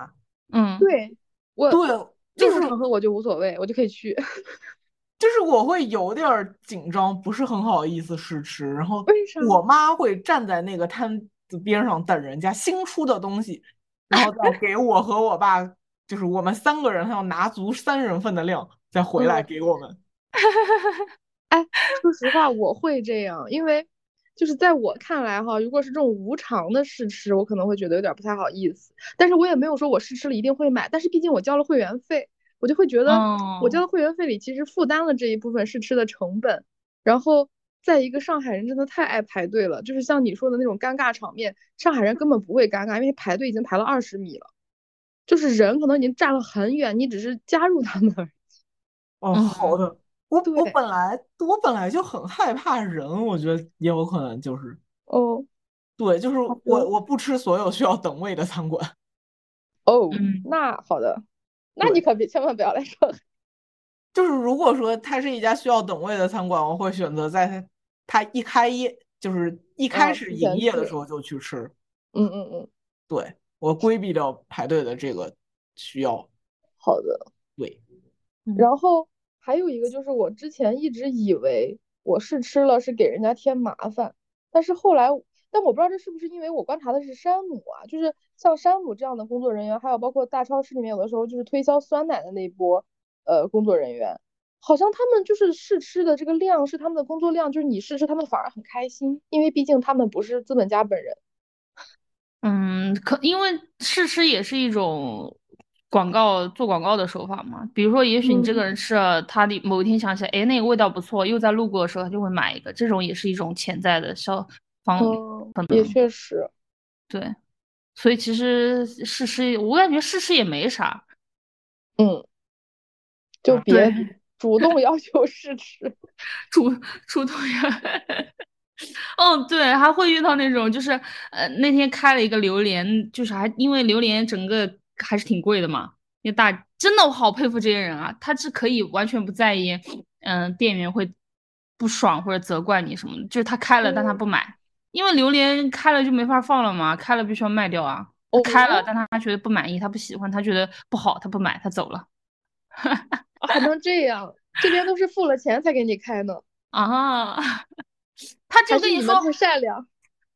嗯，对。我对，这种场合我就无所谓，我就可以去。就是我会有点紧张，不是很好意思试吃。然后为啥？我妈会站在那个摊子边上等人家新出的东西，然后再给我和我爸，就是我们三个人，他要拿足三人份的量再回来给我们。哎，说实话，我会这样，因为。就是在我看来哈，如果是这种无偿的试吃，我可能会觉得有点不太好意思。但是我也没有说我试吃了一定会买，但是毕竟我交了会员费，我就会觉得我交的会员费里其实负担了这一部分试吃的成本。然后在一个上海人真的太爱排队了，就是像你说的那种尴尬场面，上海人根本不会尴尬，因为排队已经排了二十米了，就是人可能已经站了很远，你只是加入他们而已。哦，好的。我我本来我本来就很害怕人，我觉得也有可能就是哦，对，就是我我不吃所有需要等位的餐馆。哦，那好的，那你可别千万不要来上海。就是如果说它是一家需要等位的餐馆，我会选择在它它一开业，就是一开始营业的时候就去吃。嗯嗯嗯，对我规避掉排队的这个需要。好的，对，然后。还有一个就是，我之前一直以为我试吃了是给人家添麻烦，但是后来，但我不知道这是不是因为我观察的是山姆啊，就是像山姆这样的工作人员，还有包括大超市里面有的时候就是推销酸奶的那波呃工作人员，好像他们就是试吃的这个量是他们的工作量，就是你试吃他们反而很开心，因为毕竟他们不是资本家本人。嗯，可因为试吃也是一种。广告做广告的手法嘛，比如说，也许你这个人吃了，他的某一天想起来，哎，那个味道不错，又在路过的时候他就会买一个，这种也是一种潜在的消方可能。也确实，对，所以其实试吃，我感觉试吃也没啥，嗯，就别。主动要求试吃，主主动要，嗯，对，还会遇到那种，就是呃，那天开了一个榴莲，就是还因为榴莲整个。还是挺贵的嘛，因为大真的我好佩服这些人啊，他是可以完全不在意，嗯，店员会不爽或者责怪你什么的，就是他开了但他不买，因为榴莲开了就没法放了嘛，开了必须要卖掉啊。开了但他觉得不满意，他不喜欢，他觉得不好，他不买，他走了。还能这样？这边都是付了钱才给你开呢。啊，他就跟你说太善良，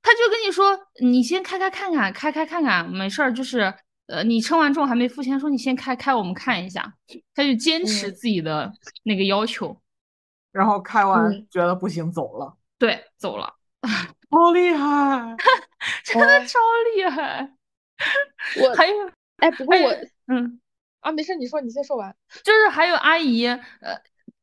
他就跟你说，你先开开看看，开开看看，没事儿，就是呃，你称完重还没付钱，说你先开开，我们看一下，他就坚持自己的那个要求，然后开完觉得不行，走了，对，走了，好厉害，真的超厉害。我 还有，哎，不过我，嗯，啊，没事，你说，你先说完，就是还有阿姨，呃。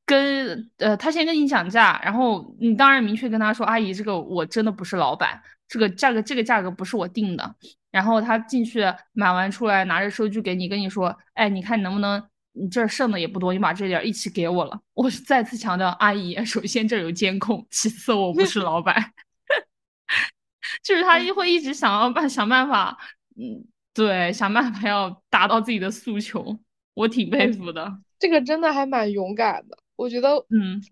跟呃，他先跟你讲价，然后你当然明确跟他说，阿姨，这个我真的不是老板，这个价格这个价格不是我定的。然后他进去买完出来，拿着收据给你，跟你说，哎，你看能不能，你这剩的也不多，你把这点一起给我了。我是再次强调，阿姨，首先这有监控，其次我不是老板，就是他会一直想要办想办法，嗯，对，想办法要达到自己的诉求，我挺佩服的。这个真的还蛮勇敢的。我觉得，嗯，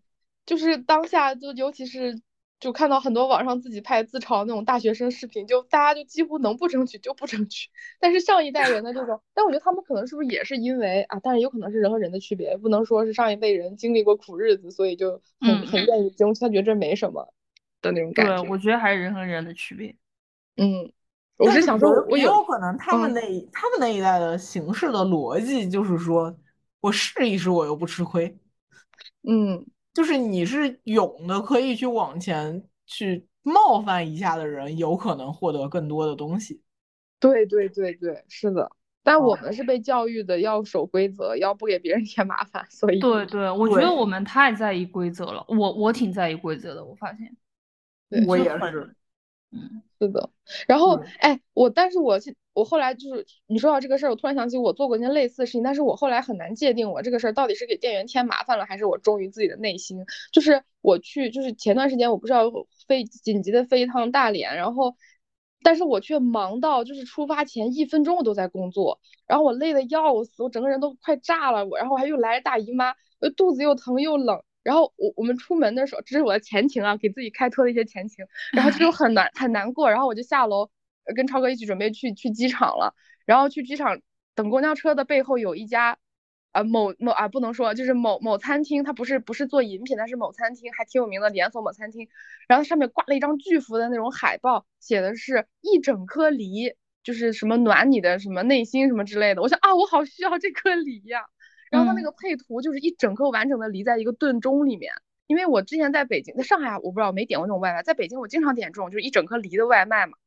就是当下，就尤其是就看到很多网上自己拍自嘲那种大学生视频，就大家就几乎能不争取就不争取。但是上一代人的这种，但我觉得他们可能是不是也是因为啊？但是有可能是人和人的区别，不能说是上一辈人经历过苦日子，所以就很很愿意争取，他觉得这没什么的那种感觉。对，我觉得还是人和人的区别。嗯，我是想说，我有可能他们那他们那一代的形式的逻辑就是说，我试一试，我又不吃亏。嗯，就是你是勇的，可以去往前去冒犯一下的人，有可能获得更多的东西。对对对对，是的。但我们是被教育的要守规则，要不给别人添麻烦，所以对对，我觉得我们太在意规则了。我我挺在意规则的，我发现。我也是。嗯，是的。然后，哎，我，但是我，我后来就是你说到这个事儿，我突然想起我做过一件类似的事情，但是我后来很难界定我这个事儿到底是给店员添麻烦了，还是我忠于自己的内心。就是我去，就是前段时间我不是要飞紧急的飞一趟大连，然后，但是我却忙到就是出发前一分钟我都在工作，然后我累的要死，我整个人都快炸了，我然后我还又来大姨妈，我肚子又疼又冷。然后我我们出门的时候，这是我的前情啊，给自己开脱的一些前情。然后就很难很难过，然后我就下楼跟超哥一起准备去去机场了。然后去机场等公交车的背后有一家，呃某某啊不能说就是某某餐厅，它不是不是做饮品，它是某餐厅，还挺有名的连锁某餐厅。然后上面挂了一张巨幅的那种海报，写的是一整颗梨，就是什么暖你的什么内心什么之类的。我想啊，我好需要这颗梨呀。然后它那个配图就是一整颗完整的梨在一个炖盅里面，因为我之前在北京，在上海我不知道没点过这种外卖，在北京我经常点这种就是一整颗梨的外卖嘛，它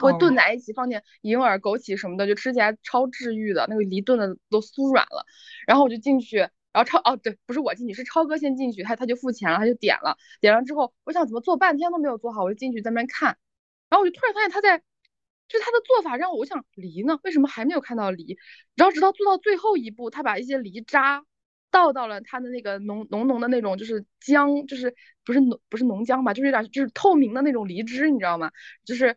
会炖在一起，放点银耳、枸杞什么的，就吃起来超治愈的，那个梨炖的都酥软了。然后我就进去，然后超哦对，不是我进去，是超哥先进去，他他就付钱了，他就点了，点了之后，我想怎么做半天都没有做好，我就进去在那边看，然后我就突然发现他在。就是他的做法让我，我想梨呢，为什么还没有看到梨？然后直到做到最后一步，他把一些梨渣倒到了他的那个浓浓浓的那种，就是浆，就是不是浓不是浓浆吧，就是有点就是透明的那种梨汁，你知道吗？就是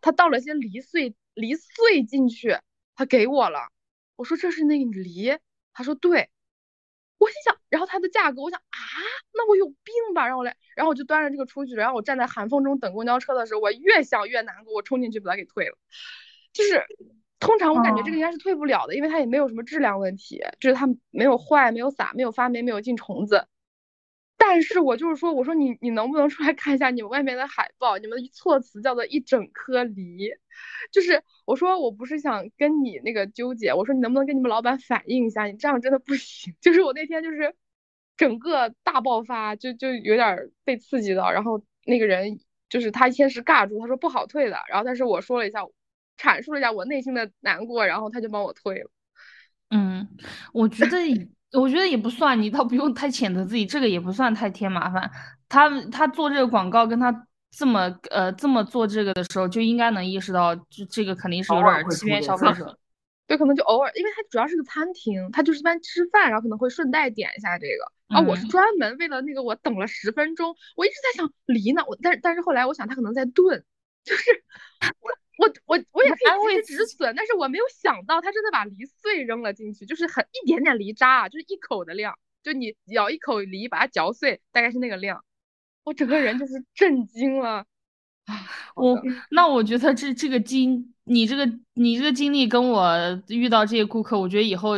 他倒了些梨碎梨碎进去，他给我了。我说这是那个梨，他说对。我心想，然后它的价格，我想啊，那我有病吧？让我来，然后我就端着这个出去，然后我站在寒风中等公交车的时候，我越想越难过，我冲进去把它给退了。就是通常我感觉这个应该是退不了的，因为它也没有什么质量问题，就是它没有坏，没有洒，没有发霉，没有进虫子。但是我就是说，我说你你能不能出来看一下你们外面的海报？你们的措辞叫做一整颗梨，就是我说我不是想跟你那个纠结，我说你能不能跟你们老板反映一下？你这样真的不行。就是我那天就是整个大爆发，就就有点被刺激到。然后那个人就是他先是尬住，他说不好退的。然后但是我说了一下，阐述了一下我内心的难过，然后他就帮我退了。嗯，我觉得。我觉得也不算，你倒不用太谴责自己，这个也不算太添麻烦。他他做这个广告，跟他这么呃这么做这个的时候，就应该能意识到，这这个肯定是有点欺骗消费者。对，可能就偶尔，因为它主要是个餐厅，他就是一般吃饭，然后可能会顺带点一下这个。啊，我是专门为了那个，我等了十分钟，我一直在想梨呢，我但但是后来我想他可能在炖，就是我。我我我也可以及时止损，但是我没有想到他真的把梨碎扔了进去，就是很一点点梨渣啊，就是一口的量，就你咬一口梨把它嚼碎，大概是那个量。我整个人就是震惊了啊！我那我觉得这这个经你这个你这个经历跟我遇到这些顾客，我觉得以后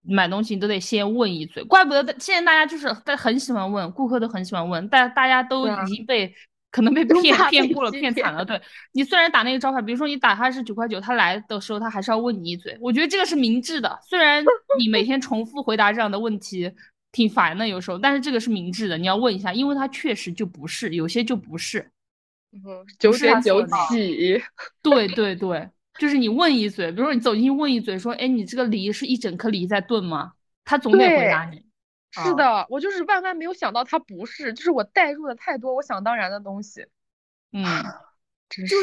买东西你都得先问一嘴，怪不得现在大家就是很喜欢问，顾客都很喜欢问，但大家都已经被可能被骗骗过了，骗惨了。对你虽然打那个招牌，比如说你打他是九块九，他来的时候他还是要问你一嘴，我觉得这个是明智的。虽然你每天重复回答这样的问题挺烦的，有时候，但是这个是明智的，你要问一下，因为他确实就不是，有些就不是。嗯，九点九起。对对对。就是你问一嘴，比如说你走进去问一嘴，说，哎，你这个梨是一整颗梨在炖吗？他总得回答你。是的，我就是万万没有想到他不是，就是我代入的太多我想当然的东西。嗯，真是。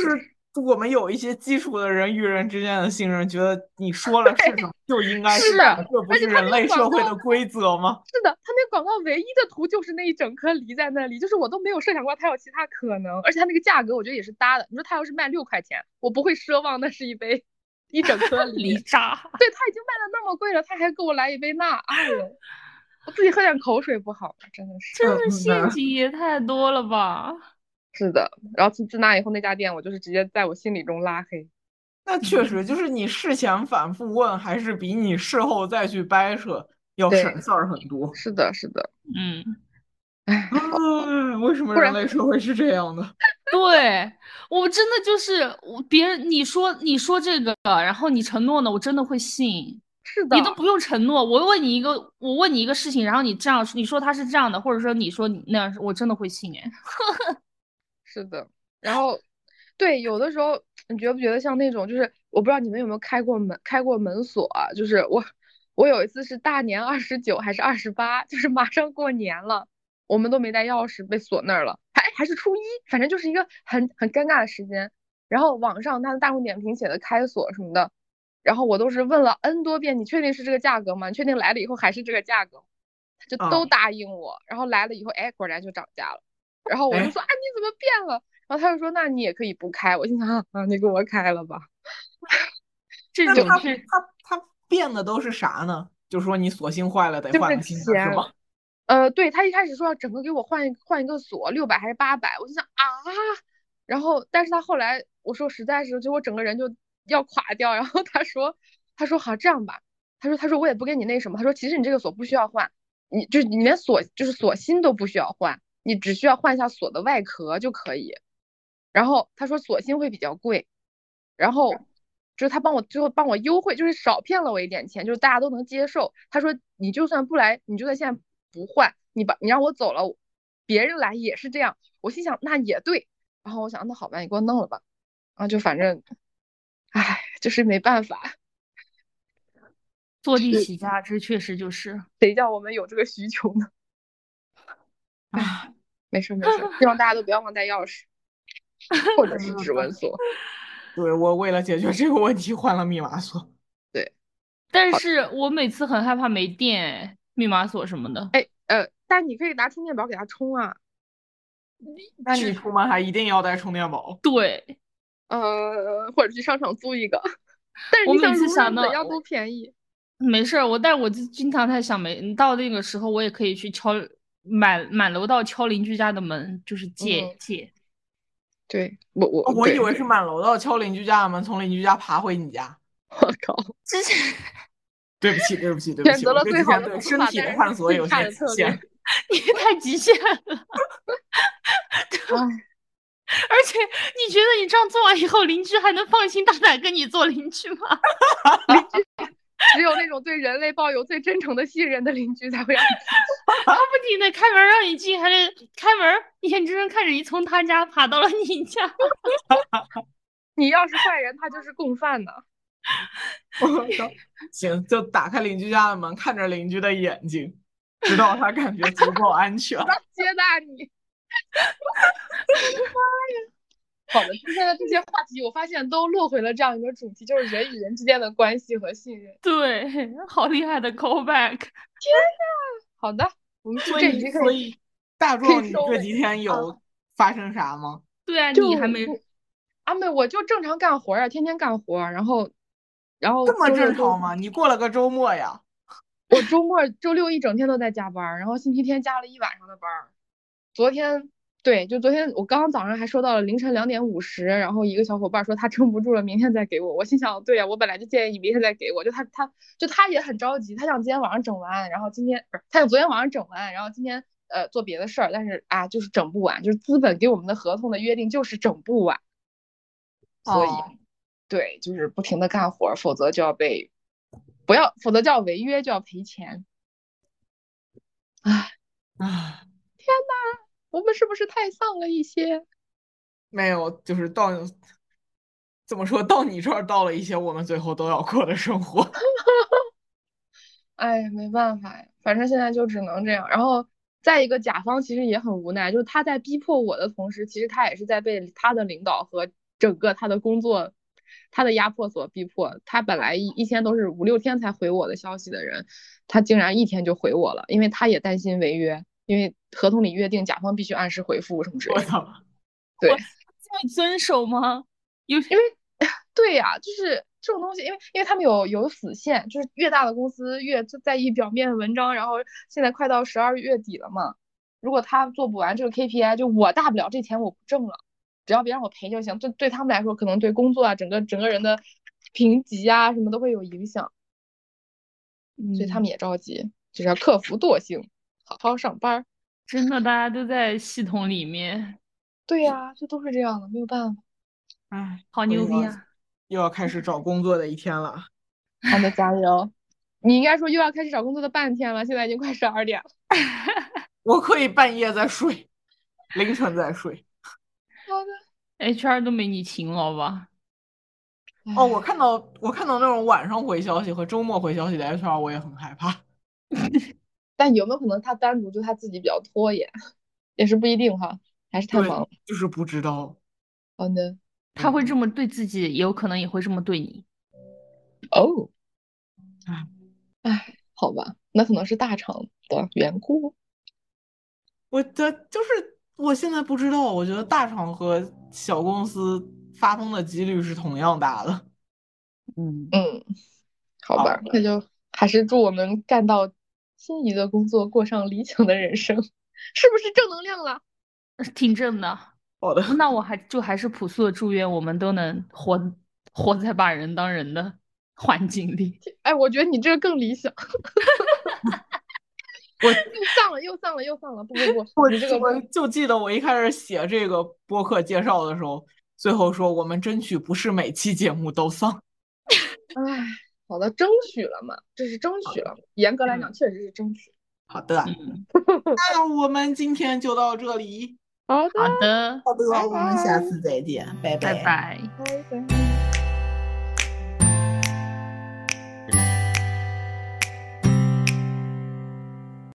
我们有一些基础的人与人之间的信任，觉得你说了是什么就应该是，这不是人类社会的规则吗？是的，他那广告唯一的图就是那一整颗梨在那里，就是我都没有设想过它有其他可能，而且它那个价格我觉得也是搭的。你说他要是卖六块钱，我不会奢望那是一杯一整颗梨 渣。对他已经卖的那么贵了，他还给我来一杯那，哎呦，我自己喝点口水不好吗？真的是，真的陷阱也太多了吧。是的，然后自自那以后，那家店我就是直接在我心里中拉黑。那 确实，就是你事前反复问，还是比你事后再去掰扯要省事儿很多。是的，是的，嗯，哎，为什么人类社会是这样的？对我真的就是我别人你说你说这个，然后你承诺呢，我真的会信。是的，你都不用承诺，我问你一个，我问你一个事情，然后你这样你说他是这样的，或者说你说你那样，我真的会信哎。是的，然后，对，有的时候你觉不觉得像那种，就是我不知道你们有没有开过门，开过门锁啊？就是我，我有一次是大年二十九还是二十八，就是马上过年了，我们都没带钥匙，被锁那儿了，还还是初一，反正就是一个很很尴尬的时间。然后网上他的大众点评写的开锁什么的，然后我都是问了 n 多遍，你确定是这个价格吗？你确定来了以后还是这个价格？他就都答应我，然后来了以后，哎，果然就涨价了。然后我就说啊，你怎么变了？然后他就说，那你也可以不开。我心想啊，你给我开了吧。这种是他他变的都是啥呢？就说你锁芯坏了得换个新的是吗？呃，对他一开始说要整个给我换一换一个锁，六百还是八百？我就想啊，然后但是他后来我说实在是，就我整个人就要垮掉。然后他说他说好这样吧，他说他说我也不跟你那什么，他说其实你这个锁不需要换，你就是你连锁就是锁芯都不需要换。你只需要换一下锁的外壳就可以，然后他说锁芯会比较贵，然后就是他帮我最后帮我优惠，就是少骗了我一点钱，就是大家都能接受。他说你就算不来，你就算现在不换，你把你让我走了，别人来也是这样。我心想那也对，然后我想那好吧，你给我弄了吧，啊就反正，唉，就是没办法，坐地起价，这确实就是谁叫我们有这个需求呢？啊，没事没事，希望大家都不要忘带钥匙，或者是指纹锁。对我为了解决这个问题换了密码锁。对，但是我每次很害怕没电，密码锁什么的。哎呃，但你可以拿充电宝给它充啊。那你出门还一定要带充电宝？对，呃，或者去商场租一个。但是我每次想到要多便宜。没事，我但我就经常在想，没到那个时候，我也可以去敲。满满楼道敲邻居家的门，就是借借。对我我我以为是满楼道敲邻居家的门，从邻居家爬回你家。我靠！之前对不起对不起对不起，选择了最好的身体的探索有些极限，你太极限了。而且你觉得你这样做完以后，邻居还能放心大胆跟你做邻居吗？邻居。只有那种对人类抱有最真诚的信任的邻居才会让你进。他不停的开门让你进，还得开门，眼睁睁看着你从他家爬到了你家。你要是坏人，他就是共犯呢。行，就打开邻居家的门，看着邻居的眼睛，直到他感觉足够安全。接纳你。妈呀！好的，今天的这些话题，我发现都落回了这样一个主题，就是人与人之间的关系和信任。对，好厉害的 callback！天呐，好的，我们所以所以大壮，你这几天有发生啥吗？对啊，你还没啊？没，我就正常干活啊，天天干活，然后然后这么正常吗？你过了个周末呀？我周末周六一整天都在加班，然后星期天加了一晚上的班。昨天对，就昨天我刚刚早上还收到了凌晨两点五十，然后一个小伙伴说他撑不住了，明天再给我。我心想，对呀，我本来就建议明天再给我，就他他就他也很着急，他想今天晚上整完，然后今天不是他想昨天晚上整完，然后今天呃做别的事儿，但是啊就是整不完，就是资本给我们的合同的约定就是整不完，所以对，就是不停的干活，否则就要被不要，否则就要违约就要赔钱。唉唉，天呐！我们是不是太丧了一些？没有，就是到怎么说到你这儿到了一些我们最后都要过的生活。哎，没办法呀，反正现在就只能这样。然后再一个，甲方其实也很无奈，就是他在逼迫我的同时，其实他也是在被他的领导和整个他的工作、他的压迫所逼迫。他本来一一天都是五六天才回我的消息的人，他竟然一天就回我了，因为他也担心违约。因为合同里约定甲方必须按时回复什么之类的。对，会遵守吗？有因为 对呀，就是这种东西，因为因为他们有有死线，就是越大的公司越在意表面文章。然后现在快到十二月底了嘛，如果他做不完这个 KPI，就我大不了这钱我不挣了，只要别让我赔就行。这对他们来说，可能对工作啊，整个整个人的评级啊什么都会有影响，所以他们也着急，就是要克服惰性。好好上班，真的，大家都在系统里面。对呀，这都是这样的，没有办法。哎，好牛逼啊！又要开始找工作的一天了，好的，加油！你应该说又要开始找工作的半天了，现在已经快十二点了。我可以半夜再睡，凌晨再睡。好的，HR 都没你勤劳吧？哦，我看到我看到那种晚上回消息和周末回消息的 HR，我也很害怕。但有没有可能他单独就他自己比较拖延，也是不一定哈，还是太忙，就是不知道。好的，他会这么对自己，也有可能也会这么对你。哦，哎，哎，好吧，那可能是大厂的缘故。我的就是我现在不知道，我觉得大厂和小公司发疯的几率是同样大的。嗯嗯，好吧，那就还是祝我们干到。心仪的工作，过上理想的人生，是不是正能量了？挺正的。好的，那我还就还是朴素的祝愿，我们都能活活在把人当人的 环境里。哎，我觉得你这个更理想。我又丧了，又丧了，又丧了。不不不，我这个我就记得我一开始写这个播客介绍的时候，最后说我们争取不是每期节目都丧。哎。好的，争取了嘛，这是争取了。严格来讲，确实是争取。好的，那我们今天就到这里。好的，好的，我们下次再见，拜拜，拜拜。